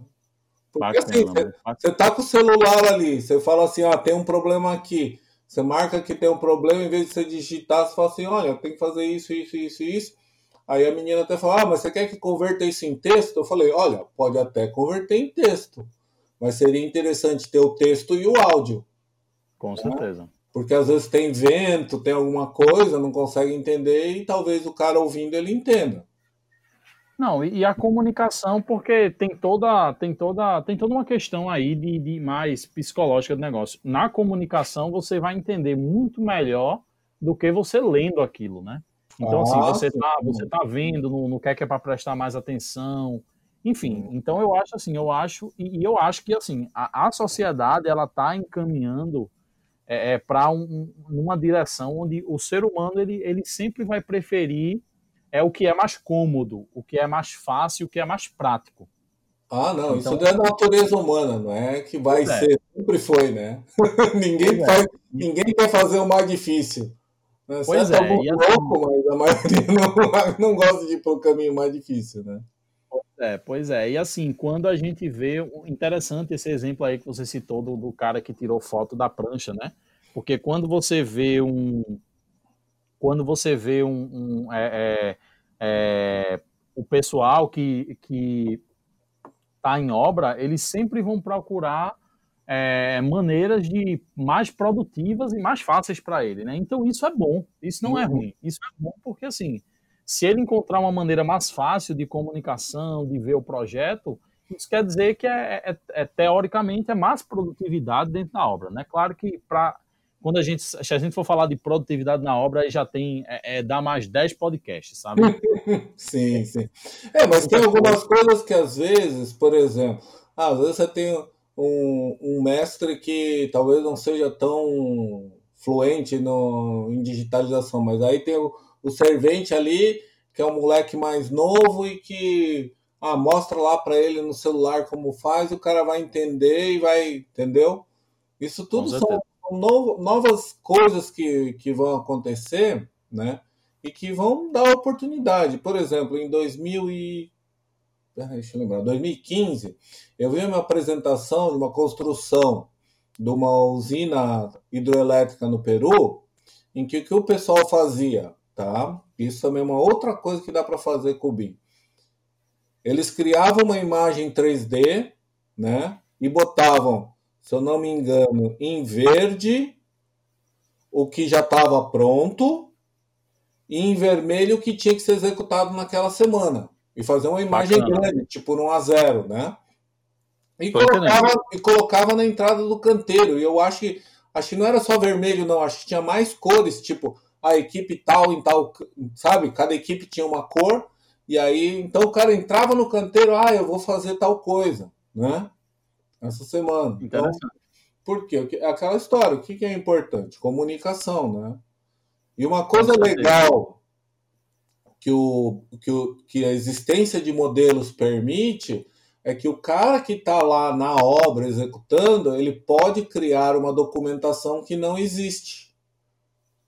S2: Porque assim, você tá com o celular ali, você fala assim, ah, tem um problema aqui. Você marca que tem um problema, em vez de você digitar, você fala assim, olha, tem que fazer isso, isso, isso, isso. Aí a menina até fala, ah, mas você quer que converta isso em texto? Eu falei, olha, pode até converter em texto, mas seria interessante ter o texto e o áudio.
S1: Com né? certeza.
S2: Porque às vezes tem vento, tem alguma coisa, não consegue entender e talvez o cara ouvindo ele entenda.
S1: Não, e a comunicação, porque tem toda, tem toda, tem toda uma questão aí de, de mais psicológica do negócio. Na comunicação, você vai entender muito melhor do que você lendo aquilo, né? Então, assim, ah, você tá, você tá vendo no, no que é que é para prestar mais atenção. Enfim, então eu acho assim, eu acho, e, e eu acho que assim, a, a sociedade ela tá encaminhando é, é para um, uma direção onde o ser humano ele, ele sempre vai preferir é o que é mais cômodo, o que é mais fácil, o que é mais prático.
S2: Ah, não, então, isso é da natureza humana, não é que vai é. ser, sempre foi, né? [laughs] ninguém, é. faz, ninguém quer fazer o mais difícil. Né? Pois é, é um louco, assim... mas a maioria [laughs] não, não gosta de ir para o caminho mais difícil, né?
S1: É, pois é. E assim, quando a gente vê. Interessante esse exemplo aí que você citou do, do cara que tirou foto da prancha, né? Porque quando você vê um, quando você vê um, um é, é, é, o pessoal que que está em obra, eles sempre vão procurar é, maneiras de mais produtivas e mais fáceis para ele, né? Então isso é bom, isso não é uhum. ruim, isso é bom porque assim, se ele encontrar uma maneira mais fácil de comunicação, de ver o projeto, isso quer dizer que é, é, é teoricamente é mais produtividade dentro da obra, né? Claro que para quando a gente, se a gente for falar de produtividade na obra, aí já tem, é, é dá mais 10 podcasts, sabe? [laughs]
S2: sim, sim. É, mas tem algumas coisas que às vezes, por exemplo, às vezes você tem um, um mestre que talvez não seja tão fluente no, em digitalização, mas aí tem o, o servente ali, que é um moleque mais novo e que ah, mostra lá para ele no celular como faz, o cara vai entender e vai, entendeu? Isso tudo são no, novas coisas que, que vão acontecer, né? E que vão dar oportunidade. Por exemplo, em 2000 e... Deixa eu lembrar, 2015, eu vi uma apresentação de uma construção de uma usina hidroelétrica no Peru, em que o que o pessoal fazia, tá? Isso também é uma outra coisa que dá para fazer com o BIM. Eles criavam uma imagem 3D, né? E botavam se eu não me engano, em verde o que já estava pronto e em vermelho o que tinha que ser executado naquela semana. E fazer uma imagem Bacana. grande, tipo no A0, né? E colocava, e colocava na entrada do canteiro. E eu acho que, acho que não era só vermelho, não. Acho que tinha mais cores, tipo a equipe tal em tal, sabe? Cada equipe tinha uma cor. E aí, então o cara entrava no canteiro, ah, eu vou fazer tal coisa, né? Essa semana. Então, por quê? Aquela história, o que é importante? Comunicação, né? E uma coisa legal que, o, que, o, que a existência de modelos permite é que o cara que está lá na obra executando, ele pode criar uma documentação que não existe.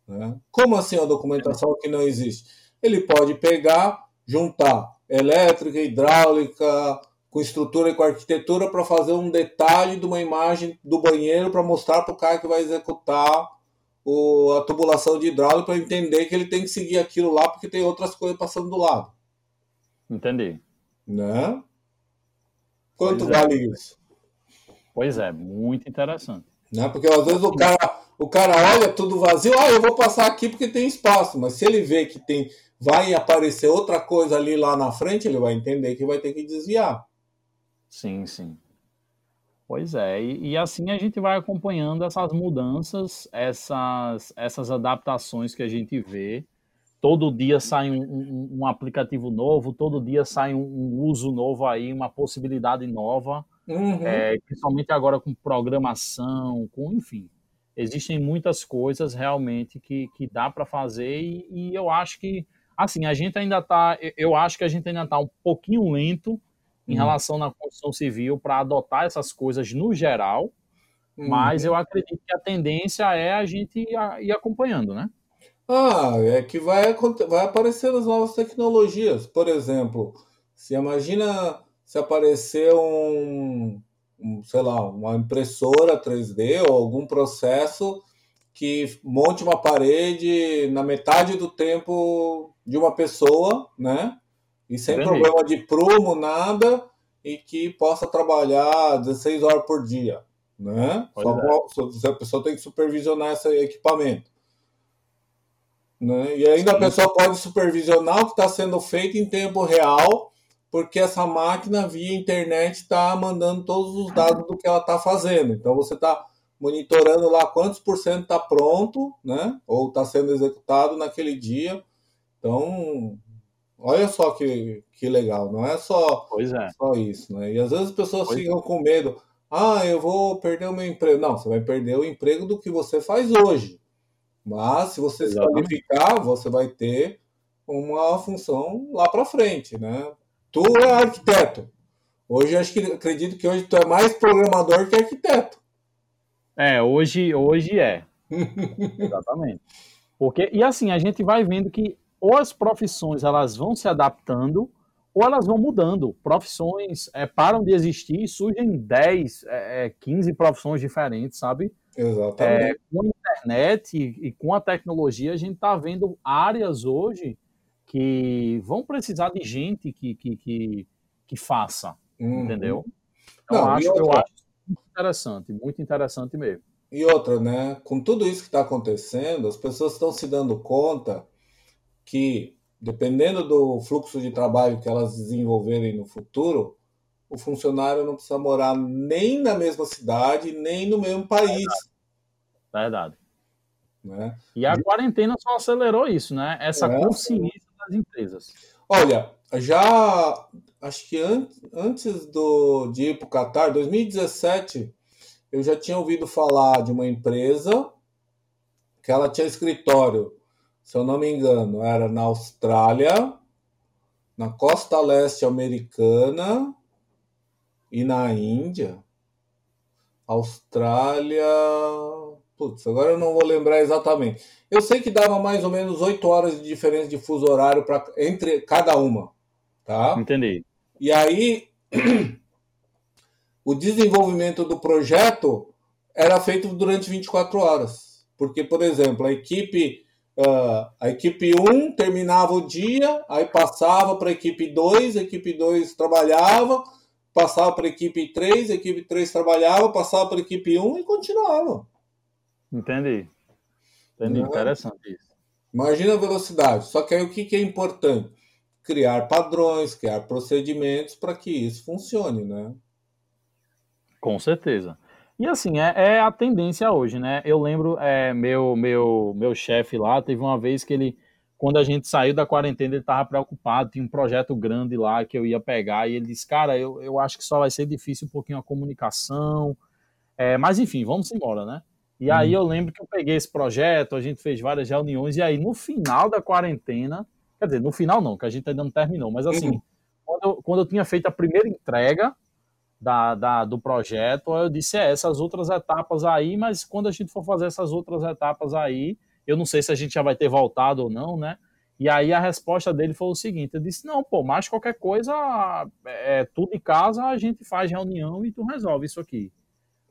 S2: Né? Como assim a documentação que não existe? Ele pode pegar, juntar elétrica, hidráulica, com estrutura e com arquitetura para fazer um detalhe de uma imagem do banheiro para mostrar para o cara que vai executar o, a tubulação de hidráulica para entender que ele tem que seguir aquilo lá porque tem outras coisas passando do lado.
S1: Entendi.
S2: Né? Quanto pois é. vale é. isso?
S1: Pois é, muito interessante.
S2: Né? Porque às vezes o cara, o cara olha tudo vazio, ah, eu vou passar aqui porque tem espaço, mas se ele vê que tem vai aparecer outra coisa ali lá na frente, ele vai entender que vai ter que desviar.
S1: Sim, sim. Pois é, e, e, assim a gente vai acompanhando essas mudanças, essas, essas adaptações que a gente vê. Todo dia sai um, um, um aplicativo novo, todo dia sai um, um, uso novo aí, uma possibilidade nova, uhum. é, principalmente agora com programação, com enfim. Existem muitas coisas realmente que, que dá para fazer e, e eu acho que assim, a gente ainda está, eu acho que a gente ainda está um pouquinho lento em uhum. relação na construção civil para adotar essas coisas no geral, uhum. mas eu acredito que a tendência é a gente ir, ir acompanhando, né?
S2: Ah, é que vai, vai aparecer as novas tecnologias. Por exemplo, se imagina se aparecer um, um, sei lá, uma impressora 3D ou algum processo que monte uma parede na metade do tempo de uma pessoa, né? E sem Entendi. problema de prumo, nada, e que possa trabalhar 16 horas por dia. Né? Só, é. a pessoa tem que supervisionar esse equipamento. Né? E ainda Sim. a pessoa pode supervisionar o que está sendo feito em tempo real, porque essa máquina via internet está mandando todos os dados do que ela está fazendo. Então você está monitorando lá quantos por cento está pronto, né? Ou está sendo executado naquele dia. Então, Olha só que, que legal, não é só, é. só isso, né? E às vezes as pessoas pois ficam é. com medo. Ah, eu vou perder o meu emprego. Não, você vai perder o emprego do que você faz hoje. Mas se você Exatamente. se qualificar, você vai ter uma função lá para frente, né? Tu é arquiteto. Hoje acho que acredito que hoje tu é mais programador que arquiteto.
S1: É, hoje hoje é. [laughs] Exatamente. Porque e assim, a gente vai vendo que ou as profissões elas vão se adaptando ou elas vão mudando. Profissões é, param de existir e surgem 10, é, 15 é, profissões diferentes, sabe?
S2: Exatamente.
S1: É, com a internet e, e, com a tecnologia, a gente está vendo áreas hoje que vão precisar de gente que, que, que, que faça, uhum. entendeu? Então, Não, acho, eu acho muito interessante, muito interessante mesmo.
S2: E outra, né? Com tudo isso que está acontecendo, as pessoas estão se dando conta que, dependendo do fluxo de trabalho que elas desenvolverem no futuro, o funcionário não precisa morar nem na mesma cidade, nem no mesmo país.
S1: Verdade. Né? E a quarentena só acelerou isso, né? Essa é, consciência das empresas.
S2: Olha, já acho que antes, antes do, de ir para o Qatar, 2017, eu já tinha ouvido falar de uma empresa que ela tinha escritório se eu não me engano, era na Austrália, na costa leste americana e na Índia. Austrália. Putz, agora eu não vou lembrar exatamente. Eu sei que dava mais ou menos oito horas de diferença de fuso horário pra, entre cada uma. Tá?
S1: Entendi.
S2: E aí, [clears throat] o desenvolvimento do projeto era feito durante 24 horas. Porque, por exemplo, a equipe Uh, a equipe 1 terminava o dia, aí passava para a equipe 2, a equipe 2 trabalhava, passava para a equipe 3, a equipe 3 trabalhava, passava para a equipe 1 e continuava.
S1: Entendi. Entendi, né? interessante isso.
S2: Imagina a velocidade. Só que aí o que, que é importante? Criar padrões, criar procedimentos para que isso funcione, né?
S1: Com certeza. E assim, é, é, a tendência hoje, né? Eu lembro, é, meu meu meu chefe lá, teve uma vez que ele, quando a gente saiu da quarentena, ele estava preocupado, tinha um projeto grande lá que eu ia pegar, e ele disse, cara, eu, eu acho que só vai ser difícil um pouquinho a comunicação, é, mas enfim, vamos embora, né? E aí uhum. eu lembro que eu peguei esse projeto, a gente fez várias reuniões, e aí no final da quarentena, quer dizer, no final não, que a gente ainda não terminou, mas assim, uhum. quando, eu, quando eu tinha feito a primeira entrega, da, da, do projeto, eu disse, é, essas outras etapas aí, mas quando a gente for fazer essas outras etapas aí, eu não sei se a gente já vai ter voltado ou não, né? E aí a resposta dele foi o seguinte, eu disse, não, pô, mas qualquer coisa, é, tudo em casa, a gente faz reunião e tu resolve isso aqui.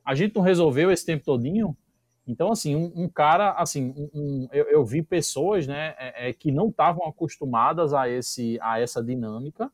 S1: A gente não resolveu esse tempo todinho, então, assim, um, um cara, assim, um, um, eu, eu, vi pessoas, né, é, é, que não estavam acostumadas a, esse, a essa dinâmica,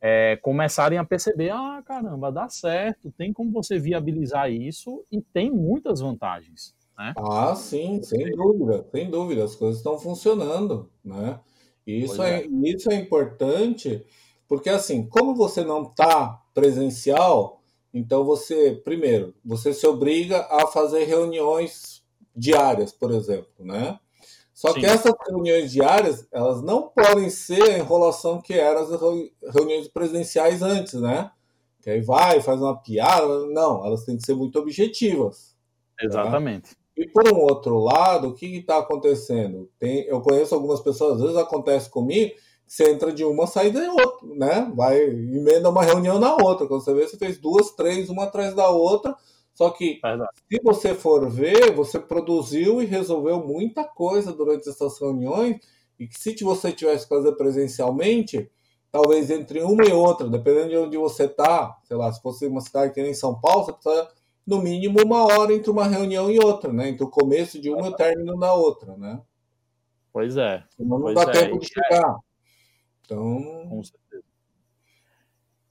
S1: é, começarem a perceber, ah, caramba, dá certo, tem como você viabilizar isso e tem muitas vantagens.
S2: Né? Ah, sim, sem dúvida, sem dúvida, as coisas estão funcionando, né? Isso é, é, isso é importante, porque assim, como você não está presencial, então você, primeiro, você se obriga a fazer reuniões diárias, por exemplo, né? Só Sim. que essas reuniões diárias, elas não podem ser a enrolação que eram as reuniões presenciais antes, né? Que aí vai, faz uma piada. Não, elas têm que ser muito objetivas.
S1: Tá? Exatamente. Tá?
S2: E por um outro lado, o que está acontecendo? Tem, eu conheço algumas pessoas, às vezes acontece comigo, você entra de uma, sai de outra, né? Vai, emenda uma reunião na outra. Quando você vê, você fez duas, três, uma atrás da outra. Só que, Verdade. se você for ver, você produziu e resolveu muita coisa durante essas reuniões. E que se você tivesse que fazer presencialmente, talvez entre uma e outra, dependendo de onde você está, sei lá, se fosse uma cidade que nem São Paulo, você precisa no mínimo uma hora entre uma reunião e outra, né? Entre o começo de uma e o término da outra, né?
S1: Pois é.
S2: Senão
S1: não
S2: dá é. tempo de chegar. Então.
S1: Com certeza.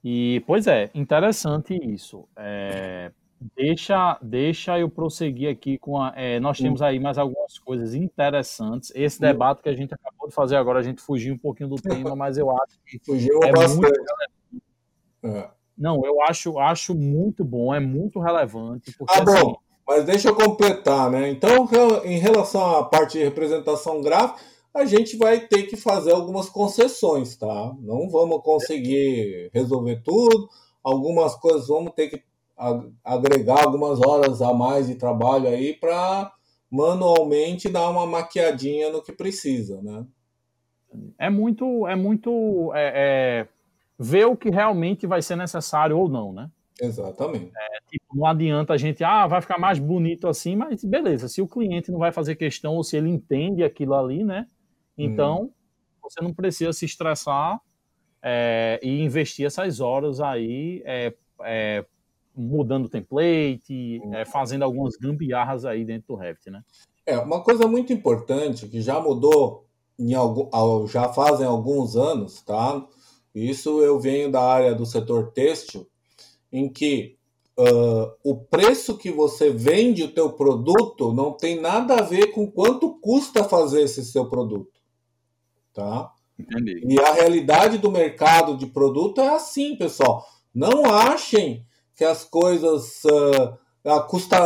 S1: E, pois é, interessante isso. É, deixa, deixa eu prosseguir aqui com a. É, nós temos aí mais algumas coisas interessantes. Esse debate que a gente acabou de fazer agora, a gente fugiu um pouquinho do tema, mas eu acho que.
S2: Fugiu é bastante.
S1: Muito... É. Não, eu acho, acho muito bom, é muito relevante.
S2: Porque, ah, bom, assim, mas deixa eu completar, né? Então, em relação à parte de representação gráfica, a gente vai ter que fazer algumas concessões, tá? Não vamos conseguir resolver tudo, algumas coisas vamos ter que agregar algumas horas a mais de trabalho aí para manualmente dar uma maquiadinha no que precisa, né?
S1: É muito, é muito é, é ver o que realmente vai ser necessário ou não, né?
S2: Exatamente.
S1: É, tipo, não adianta a gente, ah, vai ficar mais bonito assim, mas beleza, se o cliente não vai fazer questão ou se ele entende aquilo ali, né? Então, hum. você não precisa se estressar é, e investir essas horas aí é, é mudando template, hum. fazendo algumas gambiarras aí dentro do Revit, né?
S2: É, uma coisa muito importante que já mudou em algum, já fazem alguns anos, tá? Isso eu venho da área do setor têxtil, em que uh, o preço que você vende o teu produto não tem nada a ver com quanto custa fazer esse seu produto, tá? Entendi. E a realidade do mercado de produto é assim, pessoal. Não achem que as coisas uh, custa,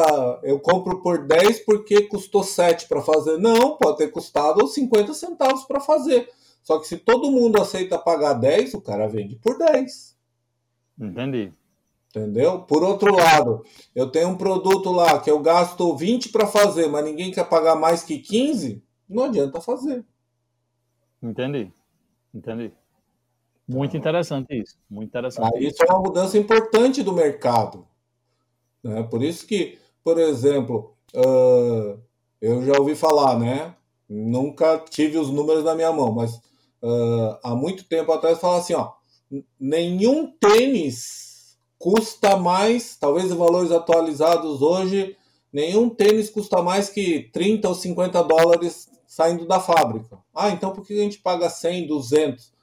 S2: eu compro por 10 porque custou 7 para fazer. Não, pode ter custado 50 centavos para fazer. Só que se todo mundo aceita pagar 10, o cara vende por 10.
S1: Entendi.
S2: Entendeu? Por outro lado, eu tenho um produto lá que eu gasto 20 para fazer, mas ninguém quer pagar mais que 15, não adianta fazer.
S1: Entendi. Entendi. Muito interessante isso. Muito interessante.
S2: Aí isso é uma mudança importante do mercado. Né? Por isso que, por exemplo, uh, eu já ouvi falar, né? Nunca tive os números na minha mão, mas uh, há muito tempo atrás fala assim, ó, nenhum tênis custa mais, talvez em valores atualizados hoje, nenhum tênis custa mais que 30 ou 50 dólares saindo da fábrica. Ah, então por que a gente paga 100, 200?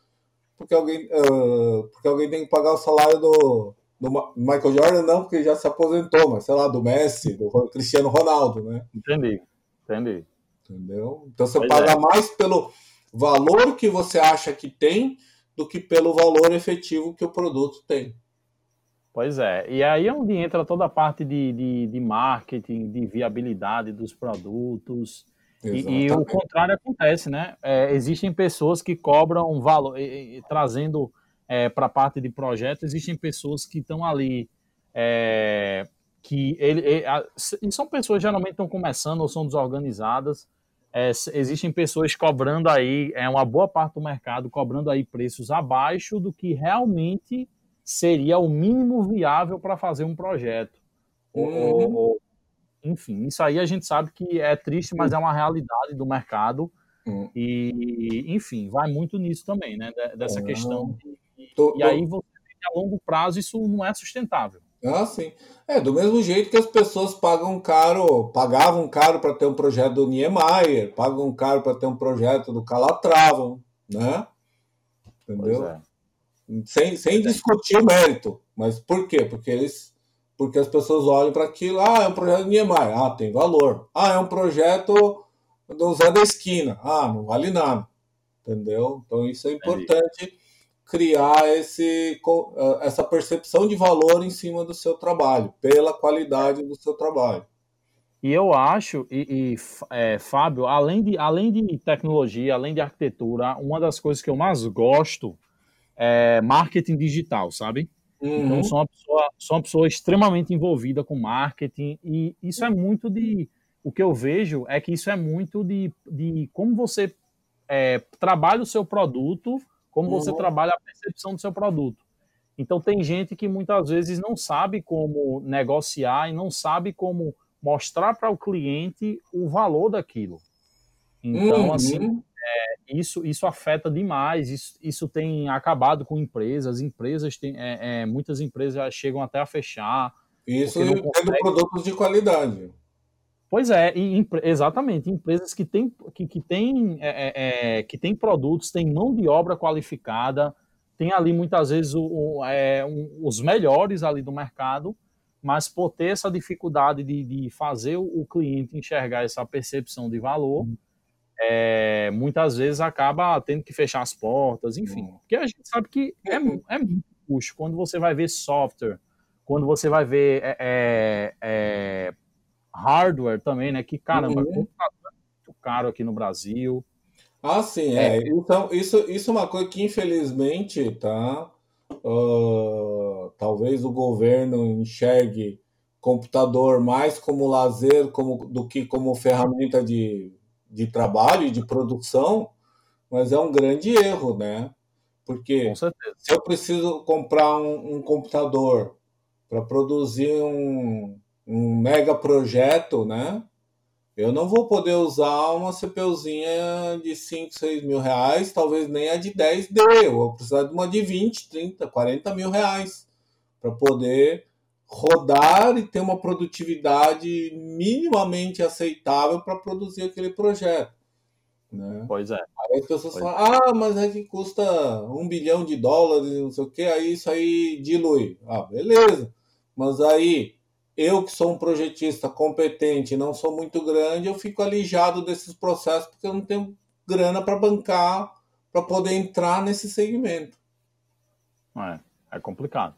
S2: Porque alguém, uh, porque alguém tem que pagar o salário do, do Michael Jordan, não, porque já se aposentou, mas sei lá, do Messi, do Cristiano Ronaldo, né?
S1: Entendi, entendi.
S2: Entendeu? Então você pois paga é. mais pelo valor que você acha que tem do que pelo valor efetivo que o produto tem.
S1: Pois é, e aí é onde entra toda a parte de, de, de marketing, de viabilidade dos produtos. E, e, o contrário acontece, né? É, existem pessoas que cobram valor, e, e, trazendo é, para a parte de projeto, existem pessoas que estão ali, é, que ele, a, são pessoas geralmente estão começando ou são desorganizadas, é, existem pessoas cobrando aí, é uma boa parte do mercado cobrando aí preços abaixo do que realmente seria o mínimo viável para fazer um projeto. Uhum. Ou, ou, enfim, isso aí a gente sabe que é triste, mas é uma realidade do mercado. Uhum. E, enfim, vai muito nisso também, né? Dessa uhum. questão. De, tô, e aí, você, a longo prazo, isso não é sustentável.
S2: Ah, sim. É, do mesmo jeito que as pessoas pagam caro, pagavam caro para ter um projeto do Niemeyer, pagam caro para ter um projeto do Calatrava, né? Entendeu? É. Sem, sem discutir o mérito. Mas por quê? Porque eles porque as pessoas olham para aquilo, ah, é um projeto de Niemeyer, ah, tem valor. Ah, é um projeto do Zé da Esquina, ah, não vale nada, entendeu? Então isso é importante criar esse, eh, essa percepção de valor em cima do seu trabalho, pela qualidade do seu trabalho.
S1: E eu acho, e, e é, Fábio, além de, além de tecnologia, além de arquitetura, uma das coisas que eu mais gosto é marketing digital, sabe? Então, uhum. Então, sou uma, pessoa, sou uma pessoa extremamente envolvida com marketing, e isso é muito de. O que eu vejo é que isso é muito de, de como você é, trabalha o seu produto, como uhum. você trabalha a percepção do seu produto. Então, tem gente que muitas vezes não sabe como negociar e não sabe como mostrar para o cliente o valor daquilo. Então, uhum. assim, isso, isso afeta demais, isso, isso tem acabado com empresas, empresas têm, é, é, muitas empresas chegam até a fechar.
S2: Isso tendo consegue... produtos de qualidade.
S1: Pois é, e, exatamente, empresas que têm que, que tem, é, é, é, que tem produtos, têm mão de obra qualificada, tem ali muitas vezes o, o, um, os melhores ali do mercado, mas por ter essa dificuldade de, de fazer o, cliente enxergar essa percepção de valor, uhum. É, muitas vezes acaba tendo que fechar as portas, enfim. Uhum. Porque a gente sabe que é, é muito custo. Quando você vai ver software, quando você vai ver é, é, é hardware também, né? Que caramba, uhum. muito caro aqui no Brasil.
S2: Ah, sim, é. é. Então, isso, isso é uma coisa que infelizmente, tá? Uh, talvez o governo enxergue computador mais como lazer como, do que como ferramenta de, de trabalho e de produção, mas é um grande erro, né? Porque se eu preciso comprar um, um computador para produzir um, um mega projeto, né? Eu não vou poder usar uma CPUzinha de 5, 6 mil reais, talvez nem a de 10 dê. Eu vou precisar de uma de 20, 30, 40 mil reais para poder rodar e ter uma produtividade minimamente aceitável para produzir aquele projeto. Né?
S1: Pois é.
S2: Aí as pessoas pois falam, é. ah, mas é que custa um bilhão de dólares, não sei o que, aí isso aí dilui. Ah, beleza. Mas aí eu que sou um projetista competente, não sou muito grande, eu fico alijado desses processos porque eu não tenho grana para bancar para poder entrar nesse segmento.
S1: É, é complicado.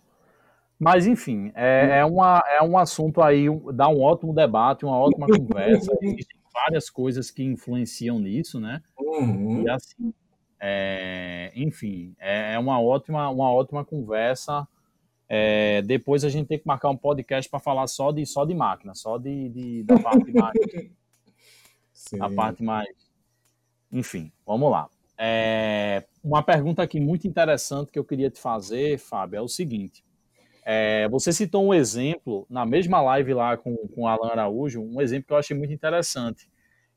S1: Mas, enfim, é, é, uma, é um assunto aí, dá um ótimo debate, uma ótima conversa. Existem várias coisas que influenciam nisso, né? Uhum. E assim, é, enfim, é, é uma ótima, uma ótima conversa. É, depois a gente tem que marcar um podcast para falar só de, só de máquina, só de, de da parte mais. [laughs] Sim. A parte mais. Enfim, vamos lá. É, uma pergunta aqui muito interessante que eu queria te fazer, Fábio, é o seguinte. É, você citou um exemplo na mesma live lá com, com Alan Araújo, um exemplo que eu achei muito interessante,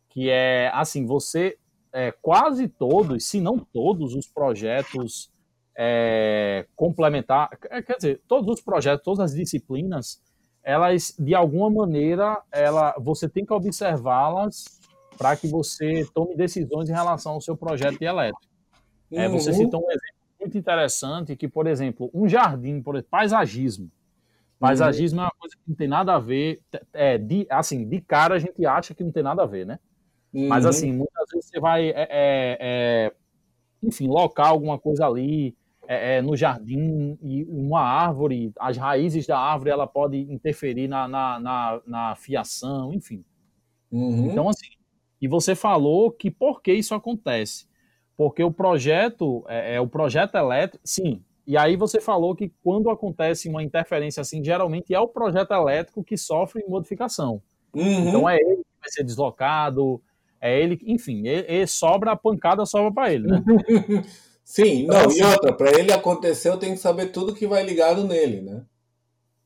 S1: que é assim, você é, quase todos, se não todos os projetos é, complementar, é, quer dizer, todos os projetos, todas as disciplinas, elas de alguma maneira, ela, você tem que observá-las para que você tome decisões em relação ao seu projeto de elétrico. É, você uhum. citou um exemplo muito interessante que, por exemplo, um jardim, por exemplo, paisagismo. Paisagismo uhum. é uma coisa que não tem nada a ver, é, de, assim, de cara a gente acha que não tem nada a ver, né? Uhum. Mas assim, muitas vezes você vai, é, é, é enfim, locar alguma coisa ali, é, é, no jardim e uma árvore, as raízes da árvore ela pode interferir na, na, na, na fiação, enfim. Uhum. Então, assim, e você falou que por que isso acontece? Porque o projeto, é, é, o projeto elétrico, sim, e aí você falou que quando acontece uma interferência assim, geralmente é o projeto elétrico que sofre modificação. Uhum. Então é ele que vai ser deslocado, é ele, enfim, ele, ele sobra a pancada sobra para ele, né? [laughs]
S2: Sim, então, não, assim, e outra, para ele acontecer, eu tenho que saber tudo que vai ligado nele, né?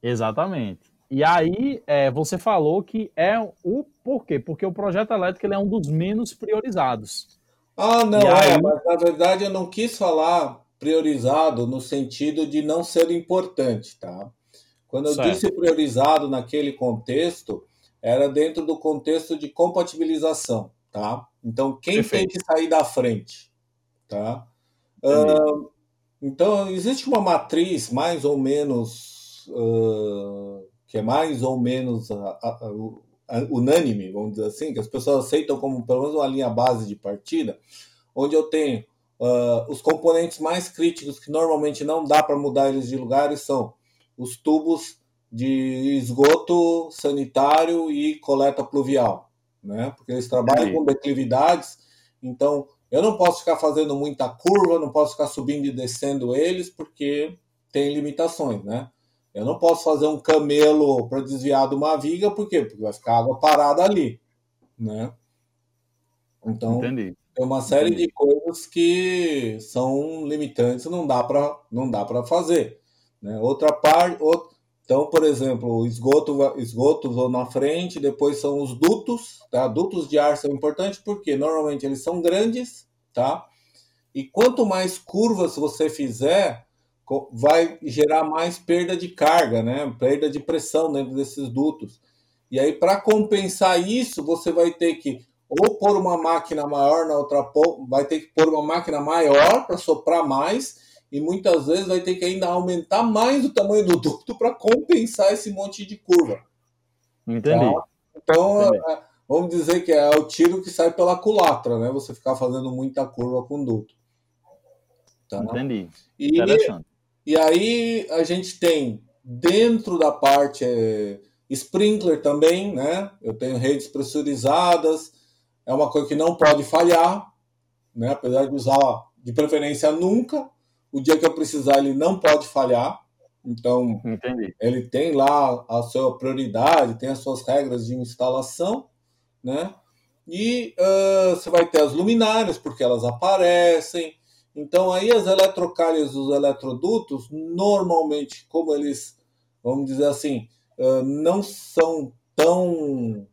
S1: Exatamente. E aí, é, você falou que é o porquê? Porque o projeto elétrico ele é um dos menos priorizados.
S2: Ah, não, é, aí... mas na verdade eu não quis falar priorizado no sentido de não ser importante, tá? Quando eu certo. disse priorizado naquele contexto, era dentro do contexto de compatibilização, tá? Então, quem Perfeito. tem que sair da frente, tá? então, existe uma matriz mais ou menos uh, que é mais ou menos a, a, unânime, vamos dizer assim, que as pessoas aceitam como pelo menos uma linha base de partida, onde eu tenho uh, os componentes mais críticos que normalmente não dá para mudar eles de lugares são os tubos de esgoto sanitário e coleta pluvial, né? Porque eles trabalham com declividades, então eu não posso ficar fazendo muita curva, não posso ficar subindo e descendo eles, porque tem limitações, né? Eu não posso fazer um camelo para desviar de uma viga, por quê? Porque vai ficar água parada ali, né? Então, Entendi. tem uma série Entendi. de coisas que são limitantes, não dá para não dá para fazer, né? Outra parte, outra, então, por exemplo, o esgoto, esgotos vão na frente, depois são os dutos, tá? Dutos de ar são importantes porque normalmente eles são grandes, tá? E quanto mais curvas você fizer, vai gerar mais perda de carga, né? Perda de pressão dentro desses dutos. E aí, para compensar isso, você vai ter que ou pôr uma máquina maior na outra vai ter que pôr uma máquina maior para soprar mais, e muitas vezes vai ter que ainda aumentar mais o tamanho do duto para compensar esse monte de curva.
S1: Entendi. Tá?
S2: Então, Entendi. É, vamos dizer que é o tiro que sai pela culatra, né? Você ficar fazendo muita curva com duto.
S1: Tá? Entendi.
S2: E, e aí a gente tem dentro da parte é, sprinkler também, né? Eu tenho redes pressurizadas, é uma coisa que não pode falhar, né? Apesar de usar de preferência nunca, o dia que eu precisar ele não pode falhar. Então,
S1: Entendi.
S2: ele tem lá a sua prioridade, tem as suas regras de instalação, né? E uh, você vai ter as luminárias, porque elas aparecem, então, aí as eletrocalhas dos eletrodutos, normalmente, como eles, vamos dizer assim, não são tão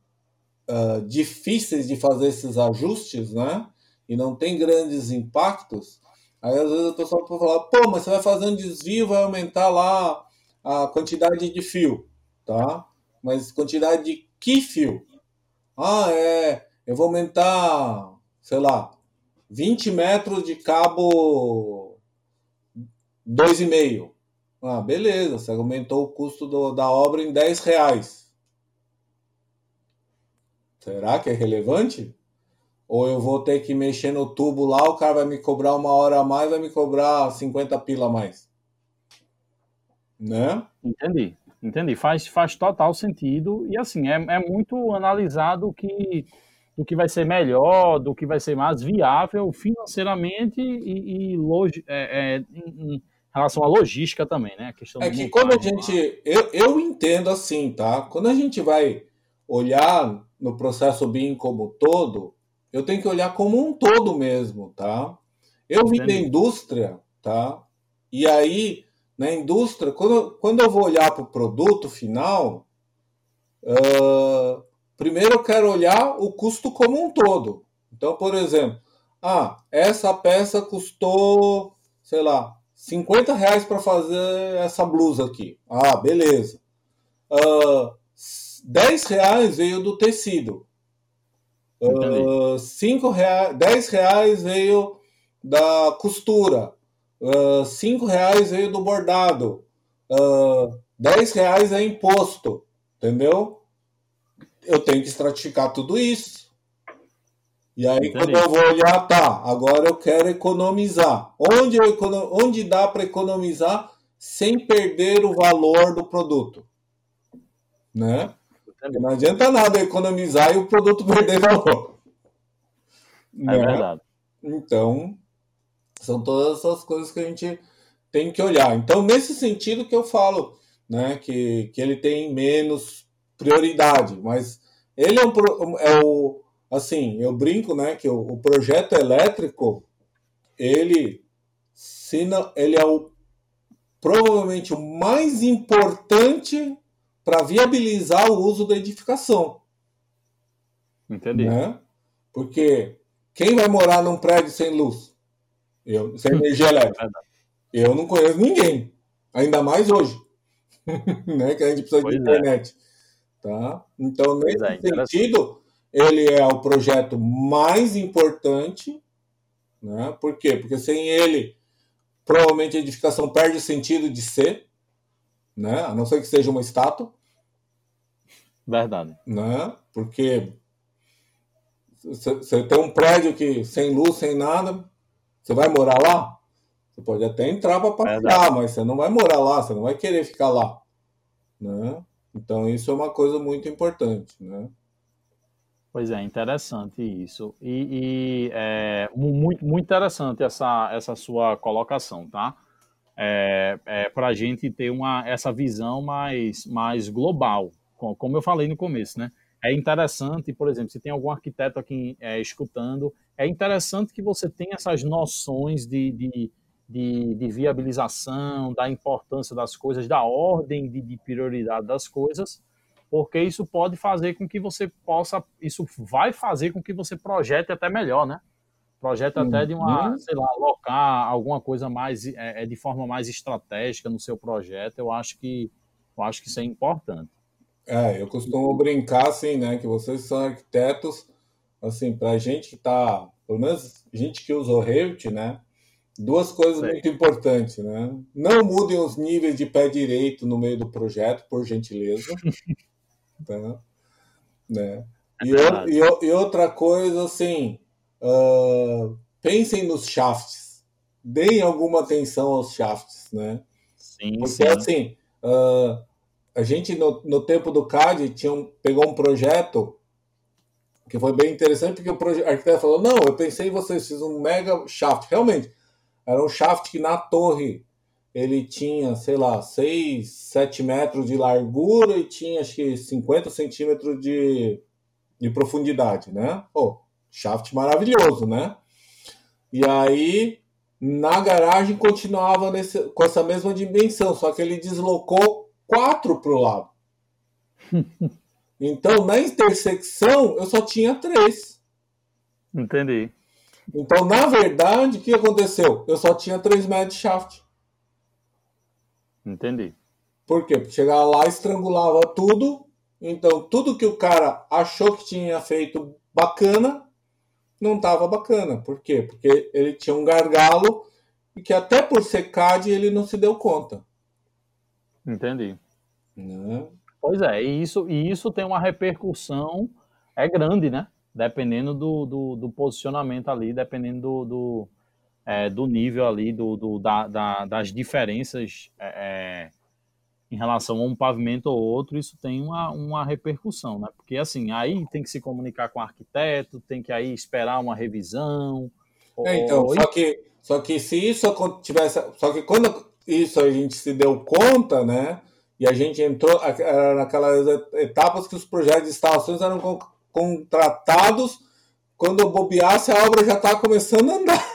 S2: difíceis de fazer esses ajustes, né? E não tem grandes impactos. Aí, às vezes, a pessoa pode falar, pô, mas você vai fazer um desvio, vai aumentar lá a quantidade de fio, tá? Mas quantidade de que fio? Ah, é, eu vou aumentar, sei lá, 20 metros de cabo 2,5. Ah, beleza, você aumentou o custo do, da obra em 10 reais. Será que é relevante? Ou eu vou ter que mexer no tubo lá, o cara vai me cobrar uma hora a mais, vai me cobrar 50 pila a mais. Né?
S1: Entendi, entendi. Faz, faz total sentido. E assim, é, é muito analisado que do que vai ser melhor, do que vai ser mais viável financeiramente e, e logi, é, é, em, em, relação à logística também, né? A
S2: questão é que quando a gente. Eu, eu entendo assim, tá? Quando a gente vai olhar no processo BIM como todo, eu tenho que olhar como um todo mesmo, tá? Eu vim da indústria, tá? E aí, na indústria, quando, quando eu vou olhar para o produto final, uh, Primeiro eu quero olhar o custo como um todo. Então, por exemplo, ah, essa peça custou, sei lá, 50 reais para fazer essa blusa aqui. Ah, beleza. Uh, ah, 10 reais veio do tecido. Uh, 5 reais, 10 reais veio da costura. Uh, 5 reais veio do bordado. Uh, 10 reais é imposto. Entendeu? Eu tenho que estratificar tudo isso. E aí, Entendi. quando eu vou olhar, tá, agora eu quero economizar. Onde, eu, onde dá para economizar sem perder o valor do produto? Né? Não adianta nada economizar e o produto [laughs] perder valor.
S1: É né? verdade.
S2: Então, são todas essas coisas que a gente tem que olhar. Então, nesse sentido que eu falo, né, que, que ele tem menos prioridade, mas ele é, um, é o assim, eu brinco, né, que o, o projeto elétrico ele se não, ele é o provavelmente o mais importante para viabilizar o uso da edificação.
S1: Entendi.
S2: Né? Porque quem vai morar num prédio sem luz? Eu, sem [laughs] energia elétrica? Eu não conheço ninguém. Ainda mais hoje. [laughs] né? Que a gente precisa pois de é. Tá? Então, nesse é, sentido, ele é o projeto mais importante. Né? Por quê? Porque sem ele, provavelmente a edificação perde o sentido de ser, né? a não ser que seja uma estátua.
S1: Verdade.
S2: Né? Porque você tem um prédio que sem luz, sem nada, você vai morar lá? Você pode até entrar para passear, mas você não vai morar lá, você não vai querer ficar lá. Né? Então isso é uma coisa muito importante. Né?
S1: Pois é, interessante isso. E, e é, muito, muito interessante essa, essa sua colocação, tá? É, é, para a gente ter uma, essa visão mais, mais global, como eu falei no começo, né? É interessante, por exemplo, se tem algum arquiteto aqui é, escutando, é interessante que você tenha essas noções de, de, de, de viabilização, da importância das coisas, da ordem de, de prioridade das coisas, porque isso pode fazer com que você possa, isso vai fazer com que você projete até melhor, né? Projete uhum. até de uma, uhum. sei lá, alocar alguma coisa mais, é, é, de forma mais estratégica no seu projeto. Eu acho que, eu acho que isso é importante.
S2: É, eu costumo brincar assim, né, que vocês são arquitetos, assim, para a gente que tá, pelo menos gente que usa o Revit, né, duas coisas Sei. muito importantes, né? Não mudem os níveis de pé direito no meio do projeto, por gentileza. [laughs] Tá? Né? E, é e, e, outra coisa, assim, uh, pensem nos shafts, deem alguma atenção aos shafts, né? Sim, Porque, sim. assim, uh, a gente, no, no tempo do CAD, tinha um, pegou um projeto que foi bem interessante, porque o, arquiteto falou, não, eu pensei em vocês, fiz um mega shaft. Realmente, era um shaft que na torre ele tinha, sei lá, 6, 7 metros de largura e tinha acho que 50 centímetros de, de profundidade, né? Pô, shaft maravilhoso, né? E aí, na garagem continuava nesse, com essa mesma dimensão, só que ele deslocou 4 para o lado. [laughs] Então, na intersecção, eu só tinha 3.
S1: Entendi.
S2: Então, na verdade, o que aconteceu? Eu só tinha 3 metros de shaft.
S1: Entendi.
S2: Por quê? Porque chegava lá, estrangulava tudo. Então, tudo que o cara achou que tinha feito bacana, não estava bacana. Por quê? Porque ele tinha um gargalo e que até por ser CAD ele não se deu conta.
S1: Entendi. Né? Pois é, e isso, e isso tem uma repercussão, é grande, né? Dependendo do, do, do posicionamento ali, dependendo do, do é, do nível ali, do, do da, da, das diferenças é, é, em relação a um pavimento ou outro, isso tem uma, uma repercussão, né? Porque assim, aí tem que se comunicar com o arquiteto, tem que aí esperar uma revisão.
S2: É, então, ou... só, que, só que se isso tivesse. Só que quando isso a gente se deu conta, né? E a gente entrou naquelas etapas que os projetos de instalações eram contratados, quando eu bobeasse, a obra já estava começando a andar. [laughs]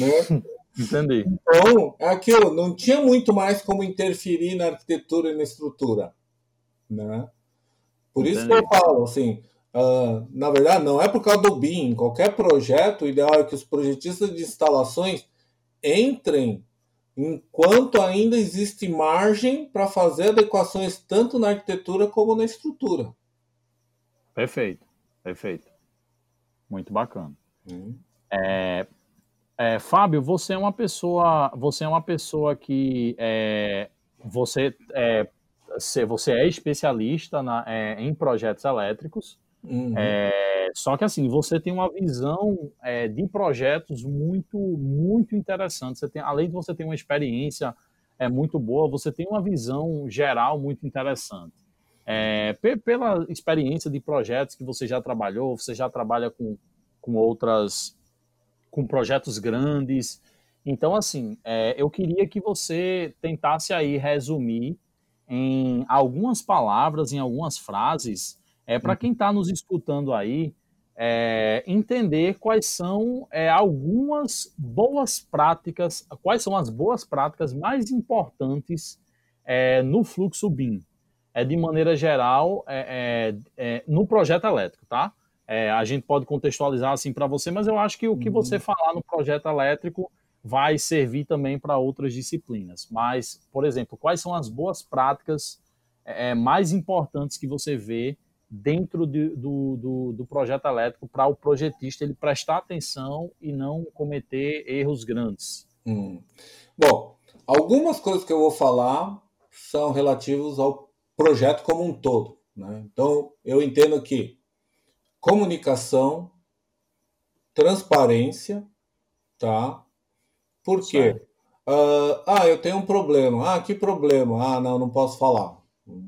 S2: Né?
S1: Entendi.
S2: Então, é aquilo, não tinha muito mais como interferir na arquitetura e na estrutura. Né? Por isso Entendi. que eu falo, assim, uh, na verdade, não é por causa do BIM. Qualquer projeto, o ideal é que os projetistas de instalações entrem enquanto ainda existe margem para fazer adequações tanto na arquitetura como na estrutura.
S1: Perfeito, perfeito. Muito bacana. Hum. É, é, Fábio, você é uma pessoa, você é uma pessoa que é, você é, você é especialista na, é, em projetos elétricos. Uhum. É, só que assim, você tem uma visão é, de projetos muito, muito interessante. Você tem, além de você ter uma experiência é, muito boa, você tem uma visão geral muito interessante. É, pela experiência de projetos que você já trabalhou, você já trabalha com, com outras com projetos grandes. Então, assim, é, eu queria que você tentasse aí resumir em algumas palavras, em algumas frases, é, para quem está nos escutando aí, é, entender quais são é, algumas boas práticas, quais são as boas práticas mais importantes é, no fluxo BIM, é, de maneira geral, é, é, é, no projeto elétrico, tá? É, a gente pode contextualizar assim para você, mas eu acho que o que você uhum. falar no projeto elétrico vai servir também para outras disciplinas. Mas, por exemplo, quais são as boas práticas é, mais importantes que você vê dentro de, do, do, do, projeto elétrico para o projetista ele prestar atenção e não cometer erros grandes?
S2: Hum. Bom, algumas coisas que eu vou falar são relativas ao projeto como um todo, Né? Então, eu entendo que comunicação, transparência, tá? Por quê? Uh, ah, eu tenho um problema. Ah, que problema? Ah, não, não posso falar.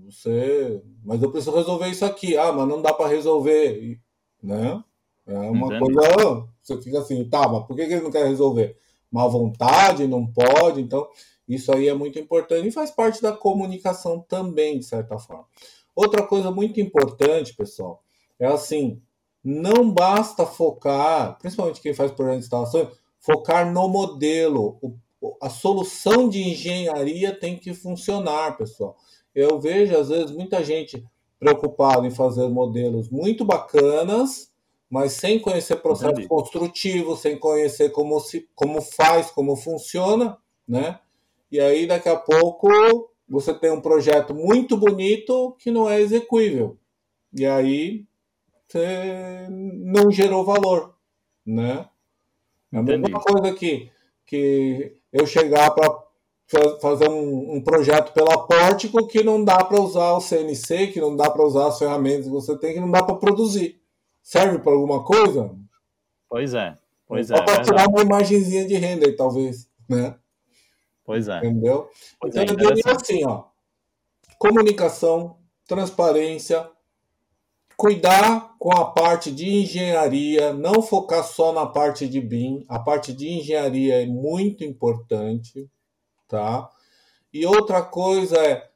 S2: Você, mas eu preciso resolver isso aqui. Ah, mas não dá para resolver, né? É uma Entendi. coisa. Você fica assim, tá, mas por que ele não quer resolver? Má vontade, não pode. Então, isso aí é muito importante e faz parte da comunicação também, de certa forma. Outra coisa muito importante, pessoal, é assim: não basta focar, principalmente quem faz projeto de instalação, focar no modelo. O, a solução de engenharia tem que funcionar, pessoal. Eu vejo, às vezes, muita gente preocupada em fazer modelos muito bacanas, mas sem conhecer processo Entendi. construtivo, sem conhecer como, se, como faz, como funciona, né? E aí, daqui a pouco, você tem um projeto muito bonito que não é execuível. E aí, você não gerou valor, né? É a mesma coisa que, que eu chegar para fazer um, um, projeto pela Pórtico que não dá para usar o CNC, que não dá para usar as ferramentas que você tem, que não dá para produzir. Serve para alguma coisa?
S1: Pois é. Pois é.
S2: Para tirar uma imagenzinha de render, talvez, né?
S1: Pois é.
S2: Entendeu? Pois então, é, eu diria assim, ó. Comunicação, transparência, cuidar com a parte de engenharia, não focar só na parte de BIM. A parte de engenharia é muito importante, tá? E outra coisa é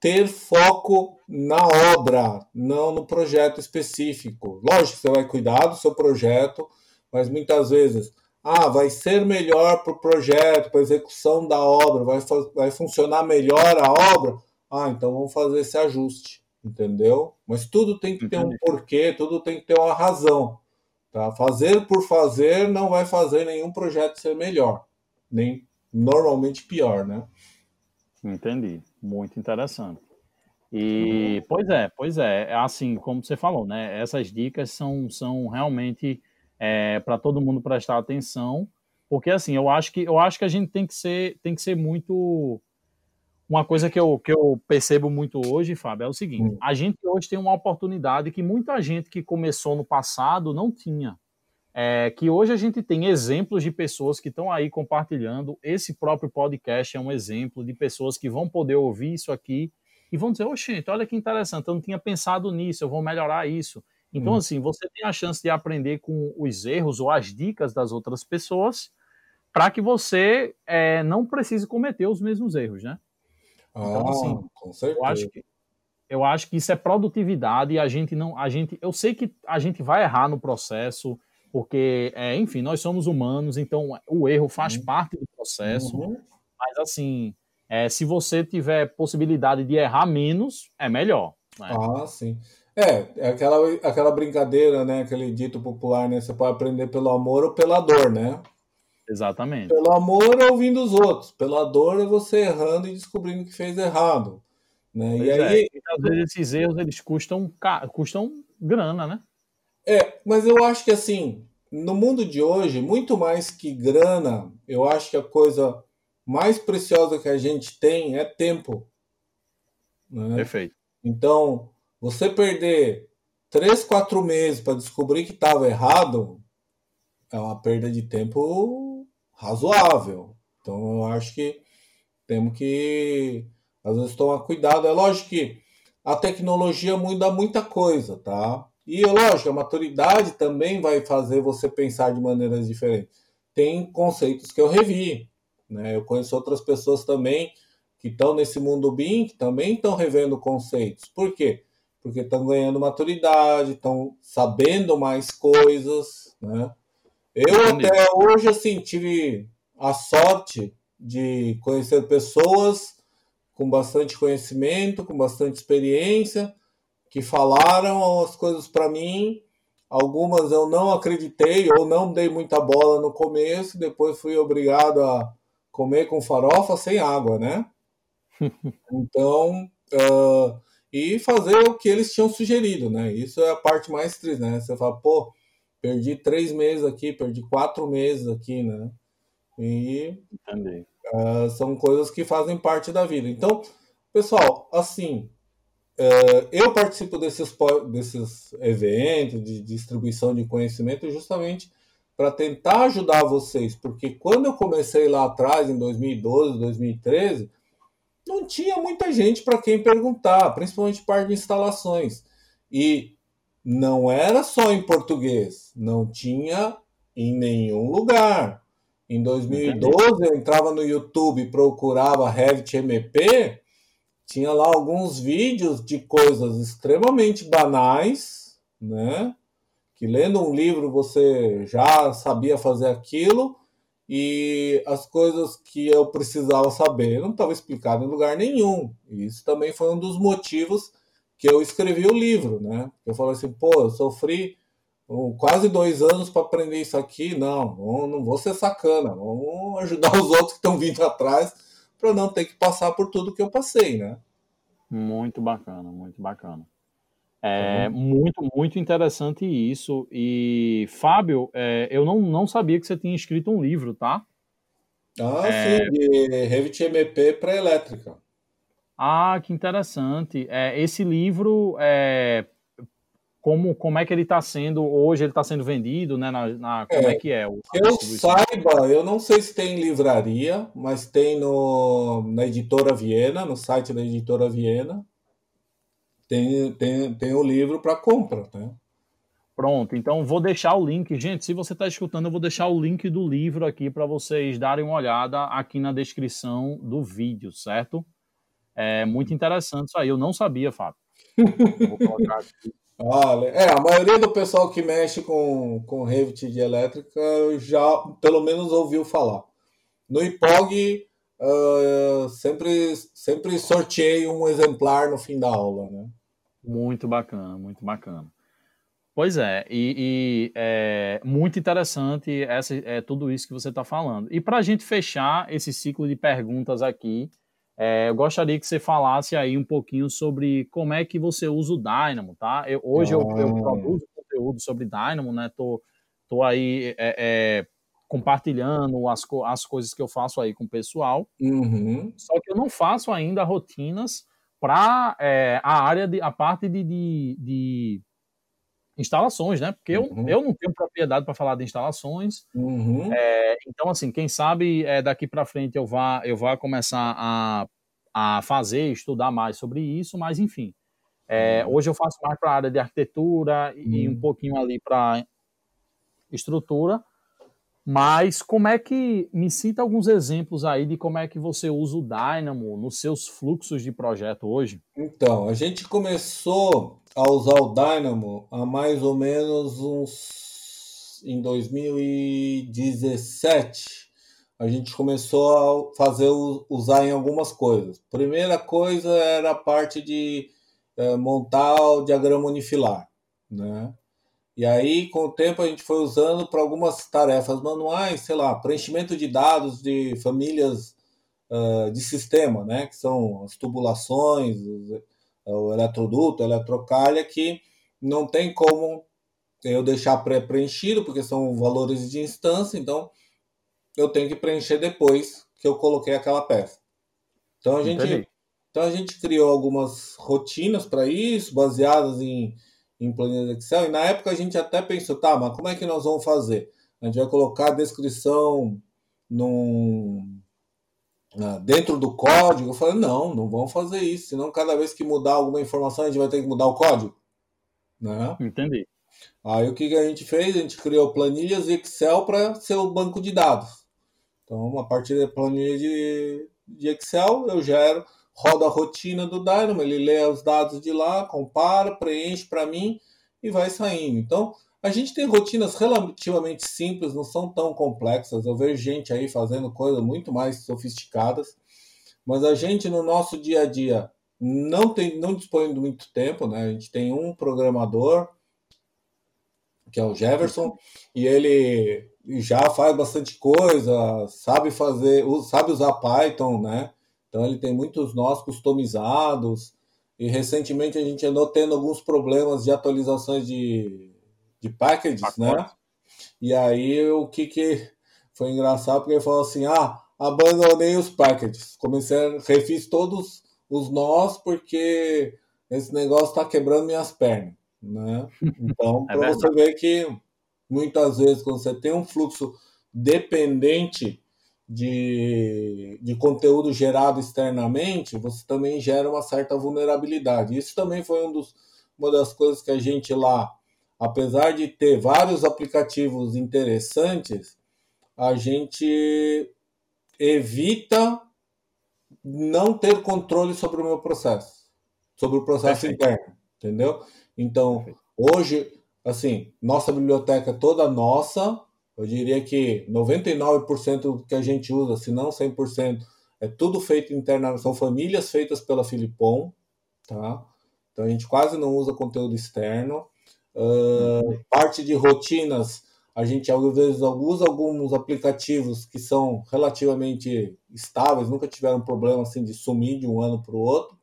S2: ter foco na obra, não no projeto específico. Lógico que você vai cuidar do seu projeto, mas muitas vezes ah, vai ser melhor para o projeto, para a execução da obra, vai, vai funcionar melhor a obra. Ah, então vamos fazer esse ajuste, entendeu? Mas tudo tem que ter um porquê, tudo tem que ter uma razão. Tá? Fazer por fazer não vai fazer nenhum projeto ser melhor, nem normalmente pior, né?
S1: Entendi. Muito interessante. E, pois é, pois é, assim, como você falou, né? Essas dicas são, são realmente é, para todo mundo prestar atenção, porque assim, eu acho que eu acho que a gente tem que ser tem que ser muito uma coisa que eu, que eu percebo muito hoje, Fábio, é o seguinte: hum. a gente hoje tem uma oportunidade que muita gente que começou no passado não tinha. É, que hoje a gente tem exemplos de pessoas que estão aí compartilhando. Esse próprio podcast é um exemplo de pessoas que vão poder ouvir isso aqui e vão dizer: Oxente, olha que interessante, eu não tinha pensado nisso, eu vou melhorar isso. Então, hum. assim, você tem a chance de aprender com os erros ou as dicas das outras pessoas para que você é, não precise cometer os mesmos erros, né?
S2: Então, assim, ah, com certeza.
S1: Eu acho, que, eu acho que isso é produtividade e a gente não. A gente, eu sei que a gente vai errar no processo, porque, é, enfim, nós somos humanos, então o erro faz uhum. parte do processo. Uhum. Mas, assim, é, se você tiver possibilidade de errar menos, é melhor.
S2: Né? Ah, sim. É, é aquela, aquela brincadeira, né? Aquele dito popular, né? Você pode aprender pelo amor ou pela dor, né?
S1: Exatamente.
S2: Pelo amor é ouvindo os outros. Pela dor é você errando e descobrindo que fez errado. Né? e aí,
S1: é. às vezes esses erros eles custam, custam grana, né?
S2: É, mas eu acho que assim, no mundo de hoje, muito mais que grana, eu acho que a coisa mais preciosa que a gente tem é tempo.
S1: Né? Perfeito.
S2: Então, você perder três, quatro meses para descobrir que estava errado é uma perda de tempo razoável. Então eu acho que temos que às vezes tomar cuidado. É lógico que a tecnologia muda muita coisa, tá? E lógico, a maturidade também vai fazer você pensar de maneiras diferentes. Tem conceitos que eu revi, né? Eu conheço outras pessoas também que estão nesse mundo BIM, que também estão revendo conceitos. Por quê? Porque estão ganhando maturidade, estão sabendo mais coisas, né? Eu até hoje assim tive a sorte de conhecer pessoas com bastante conhecimento, com bastante experiência, que falaram as coisas para mim. Algumas eu não acreditei ou não dei muita bola no começo, depois fui obrigado a comer com farofa sem água, né? [laughs] Então, uh, e fazer o que eles tinham sugerido, né? Isso é a parte mais triste, né? Você fala, pô, perdi três meses aqui, perdi quatro meses aqui, né? E uh, são coisas que fazem parte da vida. Então, pessoal, assim, uh, eu participo desses, desses eventos de distribuição de conhecimento justamente para tentar ajudar vocês, porque quando eu comecei lá atrás, em 2012, 2013, não tinha muita gente para quem perguntar, principalmente parte de instalações. E não era só em português, não tinha em nenhum lugar. Em 2012 eu entrava no YouTube e procurava Revit MP, tinha lá alguns vídeos de coisas extremamente banais, né? Que lendo um livro você já sabia fazer aquilo e as coisas que eu precisava saber não estava explicado em lugar nenhum. E isso também foi um dos motivos que eu escrevi o livro, né? Eu falei assim, pô, eu sofri quase dois anos para aprender isso aqui. Não, não vou ser sacana. Vamos ajudar os outros que estão vindo atrás para não ter que passar por tudo que eu passei, né?
S1: Muito bacana, muito bacana. É uhum. muito, muito interessante isso. E, Fábio, é, eu não, não sabia que você tinha escrito um livro, tá?
S2: Ah, é... sim, de Revit MP para elétrica.
S1: Ah, que interessante. É, esse livro é, como, como é que ele está sendo hoje, ele está sendo vendido, né? Na, na como é, é, que é? O,
S2: eu saiba, eu não sei se tem livraria, mas tem no, na editora Viena, no site da editora Viena, tem, tem, tem o livro para compra, né?
S1: Pronto, então vou deixar o link. Gente, se você está escutando, eu vou deixar o link do livro aqui para vocês darem uma olhada aqui na descrição do vídeo, certo? É muito interessante isso aí. Eu não sabia, Fábio. Vou colocar
S2: aqui. Olha, é, a maioria do pessoal que mexe com, com Revit de elétrica já pelo menos ouviu falar. No IPOG, uh, sempre, sempre sorteei um exemplar no fim da aula, né?
S1: Muito bacana, muito bacana. Pois é, e, e é muito interessante essa, é, tudo isso que você está falando. E para a gente fechar esse ciclo de perguntas aqui, é, eu gostaria que você falasse aí um pouquinho sobre como é que você usa o Dynamo, tá? Eu, hoje eu, eu, ah. produzo conteúdo sobre Dynamo, né? Tô, tô aí é, é, compartilhando as, as coisas que eu faço aí com o pessoal.
S2: Uhum.
S1: Só que eu não faço ainda rotinas para é, a área de a parte de, de, de instalações, né? Porque uhum. eu, eu não tenho propriedade para falar de instalações.
S2: Uhum.
S1: É, então, assim, quem sabe é, daqui para frente eu vá, eu vá começar a, a fazer, estudar mais sobre isso, mas enfim. É, uhum. Hoje eu faço mais para a área de arquitetura e um uhum. pouquinho ali para estrutura. Mas como é que me cita alguns exemplos aí de como é que você usa o Dynamo nos seus fluxos de projeto hoje?
S2: Então, a gente começou a usar o Dynamo há mais ou menos uns em 2017. A gente começou a fazer usar em algumas coisas. Primeira coisa era a parte de é, montar o diagrama unifilar, né? E aí, com o tempo, a gente foi usando para algumas tarefas manuais, sei lá, preenchimento de dados de famílias uh, de sistema, né? Que são as tubulações, os, o eletroduto, a eletrocalha, que não tem como eu deixar pré-preenchido, porque são valores de instância, então eu tenho que preencher depois que eu coloquei aquela peça. Então a gente, então a gente criou algumas rotinas para isso, baseadas em em planilha Excel. E na época a gente até pensou, tá, mas como é que nós vamos fazer? A gente vai colocar a descrição num, dentro do código. Eu falei, não, não vamos fazer isso, senão cada vez que mudar alguma informação a gente vai ter que mudar o código. Né?
S1: Entendi.
S2: Aí o que, que a gente fez? A gente criou planilhas Excel para ser o banco de dados. Então, a partir da planilha de, de Excel, eu gero roda a rotina do Dynamo, ele lê os dados de lá, compara, preenche para mim e vai saindo. Então, a gente tem rotinas relativamente simples, não são tão complexas. Eu vejo gente aí fazendo coisas muito mais sofisticadas, mas a gente no nosso dia a dia não tem, não dispõe de muito tempo, né? A gente tem um programador que é o Jefferson e ele já faz bastante coisa, sabe fazer, sabe usar Python, né? Então ele tem muitos nós customizados e recentemente a gente andou tendo alguns problemas de atualizações de, de packages, Pacote. né? E aí o que que foi engraçado porque ele falou assim, ah, abandonei os packages, comecei a refiz todos os nós porque esse negócio está quebrando minhas pernas. Né? Então, [laughs] é para você ver que muitas vezes, quando você tem um fluxo dependente de, de conteúdo gerado externamente, você também gera uma certa vulnerabilidade. Isso também foi um dos, uma das coisas que a gente lá, apesar de ter vários aplicativos interessantes, a gente evita não ter controle sobre o meu processo, sobre o processo Perfeito. interno, entendeu? Então, Perfeito. hoje, assim, nossa biblioteca toda nossa, eu diria que 99% do que a gente usa, se não 100%, é tudo feito internamente, são famílias feitas pela Filipon, tá? Então a gente quase não usa conteúdo externo. Uh, parte de rotinas, a gente às vezes usa alguns aplicativos que são relativamente estáveis, nunca tiveram problema assim de sumir de um ano para o outro,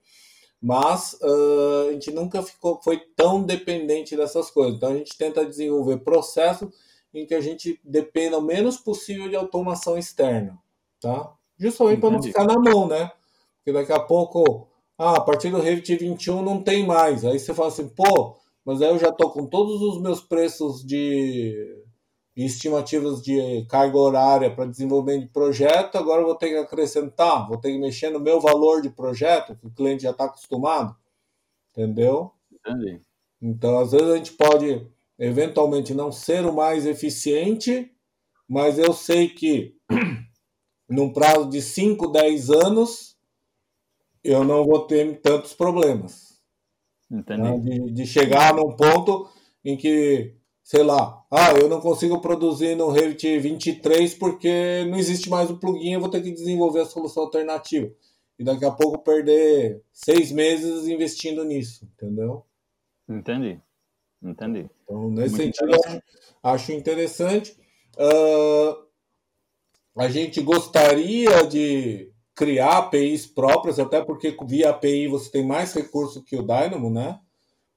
S2: mas uh, a gente nunca ficou, foi tão dependente dessas coisas. Então a gente tenta desenvolver processos em que a gente dependa o menos possível de automação externa, tá? Justamente para não ficar na mão, né? Porque daqui a pouco, ah, a partir do Revit 21 não tem mais. Aí você fala assim, pô, mas aí eu já tô com todos os meus preços de estimativas de carga horária para desenvolvimento de projeto, agora eu vou ter que acrescentar, vou ter que mexer no meu valor de projeto, que o cliente já está acostumado. Entendeu? Entendi. Então, às vezes a gente pode eventualmente não ser o mais eficiente, mas eu sei que [clears throat] num prazo de 5, 10 anos eu não vou ter tantos problemas. Né? De, de, chegar num ponto em que, sei lá, ah, eu não consigo produzir no Revit 23 porque não existe mais o plugin, eu vou ter que desenvolver a solução alternativa. E daqui a pouco perder seis meses investindo nisso, entendeu?
S1: Entendi. Entendi.
S2: Então, nesse Muito sentido, acho, acho interessante. Uh, a gente gostaria de criar APIs próprias, até porque via API você tem mais recurso que o Dynamo, né?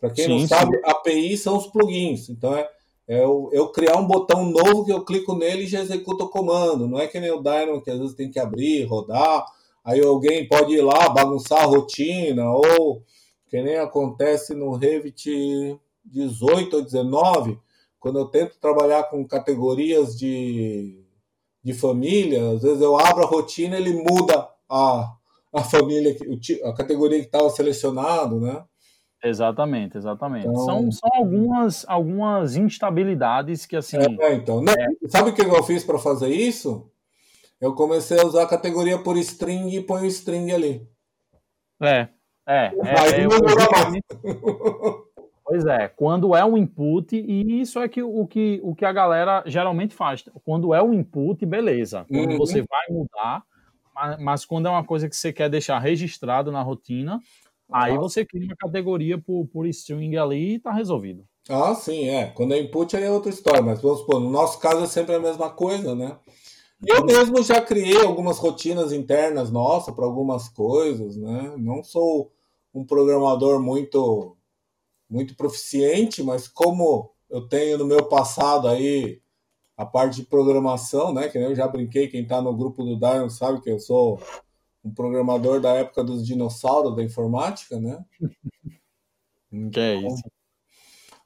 S2: Para quem sim, não sabe, sim. API são os plugins. Então é, é eu, eu, criar um botão novo que eu clico nele e já executa o comando. Não é que nem o Dynamo que às vezes tem que abrir, rodar. Aí alguém pode ir lá bagunçar a rotina, ou que nem acontece no Revit 18 ou 19, quando eu tento trabalhar com categorias de, de família, às vezes eu abro a rotina ele muda a, a família, a categoria que estava selecionado, né?
S1: Exatamente, exatamente. Então, são, são algumas, algumas instabilidades que assim.
S2: É, então. Não, é... Sabe o que eu fiz para fazer isso? Eu comecei a usar a categoria por string e põe o string ali.
S1: É, é. é, é eu, Pois é, quando é um input, e isso é que, o, que, o que a galera geralmente faz. Quando é um input, beleza. Quando uhum. você vai mudar, mas, mas, quando é uma coisa que você quer deixar registrado na rotina, aí você cria uma categoria por, por string ali e tá resolvido.
S2: Ah, sim, é. Quando é input aí é outra história, mas vamos supor, no nosso caso é sempre a mesma coisa, né? Eu mesmo já criei algumas rotinas internas nossas para algumas coisas, né? Não sou um programador muito muito proficiente, mas como eu tenho no meu passado aí a parte de programação, né? Que eu já brinquei, quem está no grupo do Darwin sabe que eu sou um programador da época dos dinossauros da informática, né? [laughs]
S1: Que é então, isso?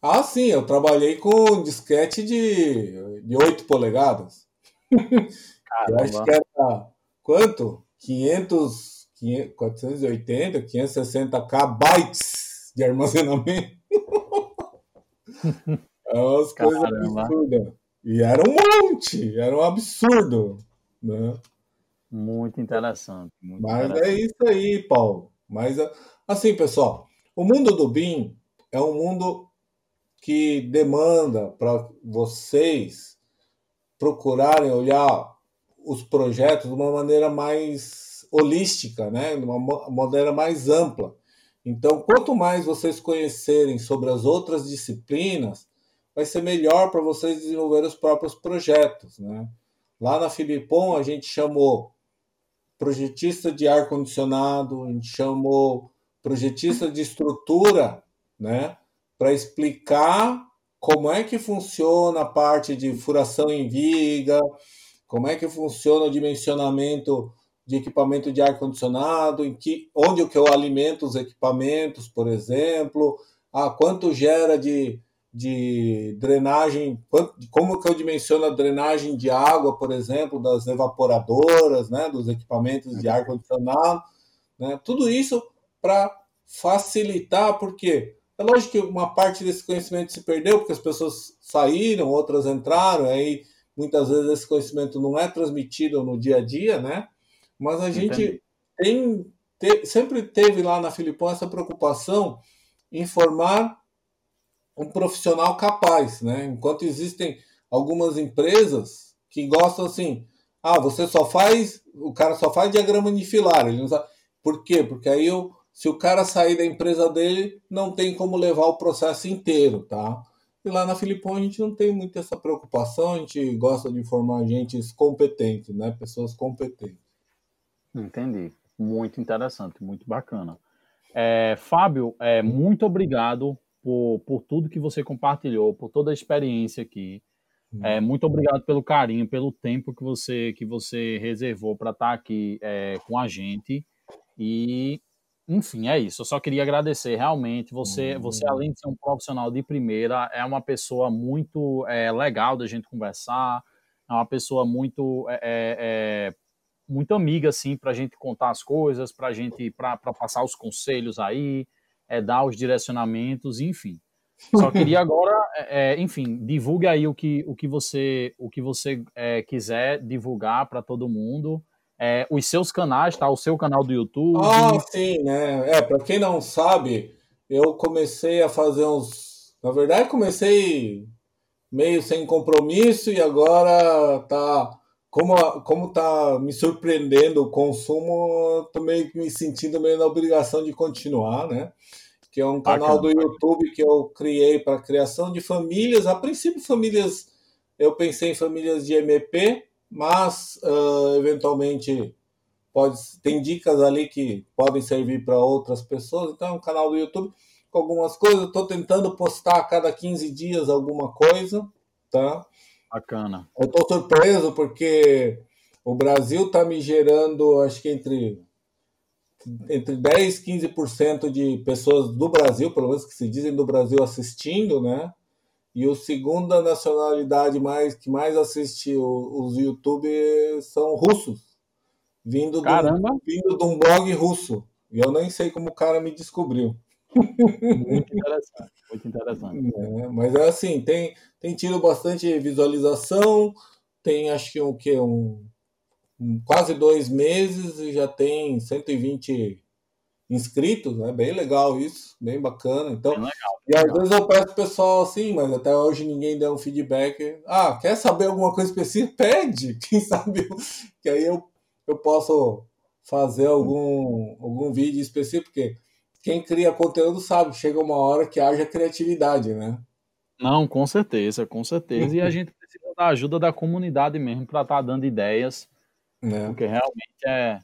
S2: Ah, sim, eu trabalhei com disquete de, de 8 polegadas. [laughs] Eu acho que era quanto? 500, 500 480, 560k bytes de armazenamento. [laughs] é umas coisas absurdas. E era um monte, era um absurdo. Né?
S1: Muito interessante. Muito
S2: Mas
S1: interessante.
S2: é isso aí, Paulo. Mas, assim, pessoal, o mundo do BIM é um mundo que demanda para vocês procurarem olhar os projetos de uma maneira mais holística, né? de uma maneira mais ampla. Então, quanto mais vocês conhecerem sobre as outras disciplinas, vai ser melhor para vocês desenvolver os próprios projetos. Né? Lá na Filipon, a gente chamou projetista de ar-condicionado, a gente chamou projetista de estrutura, né? para explicar como é que funciona a parte de furação em viga, como é que funciona o dimensionamento de equipamento de ar condicionado, em que onde que eu alimento os equipamentos, por exemplo, ah, quanto gera de, de drenagem, como que eu dimensiono a drenagem de água, por exemplo, das evaporadoras, né, dos equipamentos de ar condicionado, né, tudo isso para facilitar, porque é lógico que uma parte desse conhecimento se perdeu, porque as pessoas saíram, outras entraram, aí muitas vezes esse conhecimento não é transmitido no dia a dia, né? Mas a gente tem, te, sempre teve lá na Filipão essa preocupação em formar um profissional capaz, né? Enquanto existem algumas empresas que gostam assim, ah, você só faz, o cara só faz diagrama unifilar, ele não sabe. Por quê? Porque aí eu, se o cara sair da empresa dele, não tem como levar o processo inteiro, tá? E lá na Filipão a gente não tem muito essa preocupação, a gente gosta de formar gente competentes, né? Pessoas competentes.
S1: Entendi. Muito interessante, muito bacana. É, Fábio, é, muito obrigado por, por tudo que você compartilhou, por toda a experiência aqui. É, muito obrigado pelo carinho, pelo tempo que você que você reservou para estar tá aqui é, com a gente. E, enfim, é isso. Eu só queria agradecer realmente. Você, você além de ser um profissional de primeira, é uma pessoa muito é, legal da gente conversar. É uma pessoa muito é, é, é muito amiga assim para a gente contar as coisas, para a gente para passar os conselhos aí é, dar os direcionamentos, enfim. Só queria [laughs] agora, é, é, enfim, divulgue aí o que, o que você, o que você é, quiser divulgar para todo mundo. É, os seus canais, tá? O seu canal do YouTube.
S2: Ah, sim, né? É, para quem não sabe, eu comecei a fazer uns. Na verdade, comecei meio sem compromisso e agora tá. Como, como tá me surpreendendo o consumo, tô meio me sentindo meio na obrigação de continuar, né? que é um canal do YouTube que eu criei para criação de famílias. A princípio, famílias, eu pensei em famílias de MP, mas uh, eventualmente pode tem dicas ali que podem servir para outras pessoas. Então, é um canal do YouTube com algumas coisas. Estou tentando postar a cada 15 dias alguma coisa, tá?
S1: Bacana.
S2: Eu estou surpreso porque o Brasil está me gerando, acho que entre entre 10 e 15% de pessoas do Brasil, pelo menos que se dizem do Brasil, assistindo, né? E o segunda nacionalidade mais que mais assiste os YouTube são russos, vindo do, vindo de um blog russo. E eu nem sei como o cara me descobriu.
S1: Muito interessante, muito interessante.
S2: É, mas é assim, tem, tem tido bastante visualização, tem acho que o que um quase dois meses e já tem 120 inscritos, né? Bem legal isso, bem bacana. Então, legal, e às legal. vezes eu peço pro pessoal assim, mas até hoje ninguém deu um feedback. Ah, quer saber alguma coisa específica? [laughs] Pede, quem sabe, que aí eu, eu posso fazer algum, algum vídeo específico, porque quem cria conteúdo sabe chega uma hora que haja criatividade, né?
S1: Não, com certeza, com certeza. e a [laughs] gente precisa da ajuda da comunidade mesmo para estar tá dando ideias né? Porque realmente é.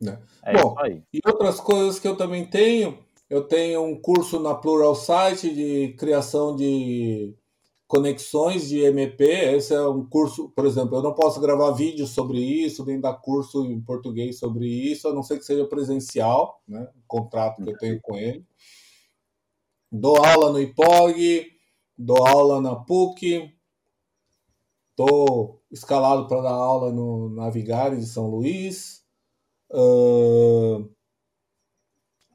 S2: Né? é Bom, e outras coisas que eu também tenho, eu tenho um curso na Plural Site de criação de conexões de MP. Esse é um curso, por exemplo, eu não posso gravar vídeo sobre isso, nem dar curso em português sobre isso, a não ser que seja presencial, né? O contrato que eu tenho com ele. Dou aula no IPOG, dou aula na PUC, Estou escalado para dar aula no Navigário de São Luís. Uh,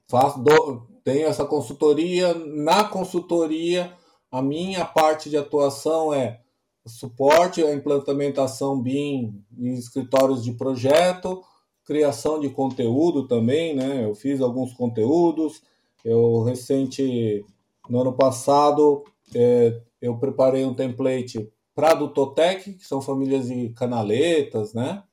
S2: faço, do, tenho essa consultoria. Na consultoria, a minha parte de atuação é suporte à implementação BIM em escritórios de projeto, criação de conteúdo também, né? Eu fiz alguns conteúdos. Eu recente, no ano passado, é, eu preparei um template para a Dutotec, que são famílias de canaletas, né?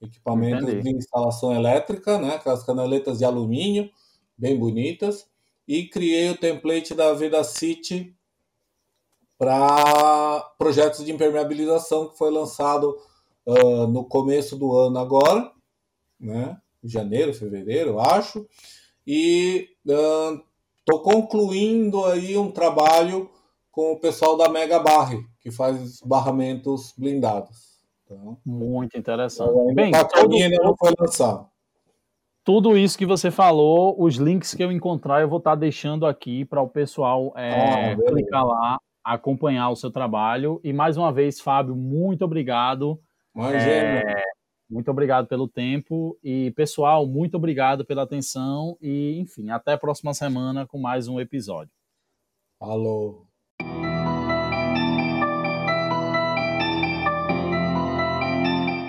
S2: Equipamentos Entendi. de instalação elétrica, né? Aquelas canaletas de alumínio, bem bonitas. E criei o template da Vida City para projetos de impermeabilização, que foi lançado uh, no começo do ano agora, né? Janeiro, fevereiro, acho. E estou uh, concluindo aí um trabalho com o pessoal da Mega Barre, que faz barramentos blindados.
S1: Então, Muito interessante. Bem,
S2: a todo... não foi lançado.
S1: tudo isso que você falou, os links que eu encontrar, eu vou estar deixando aqui para o pessoal é, ah, clicar lá, acompanhar o seu trabalho. E mais uma vez, Fábio, muito obrigado. É, muito obrigado pelo tempo. E, pessoal, muito obrigado pela atenção. E, enfim, até a próxima semana com mais um episódio.
S2: Falou.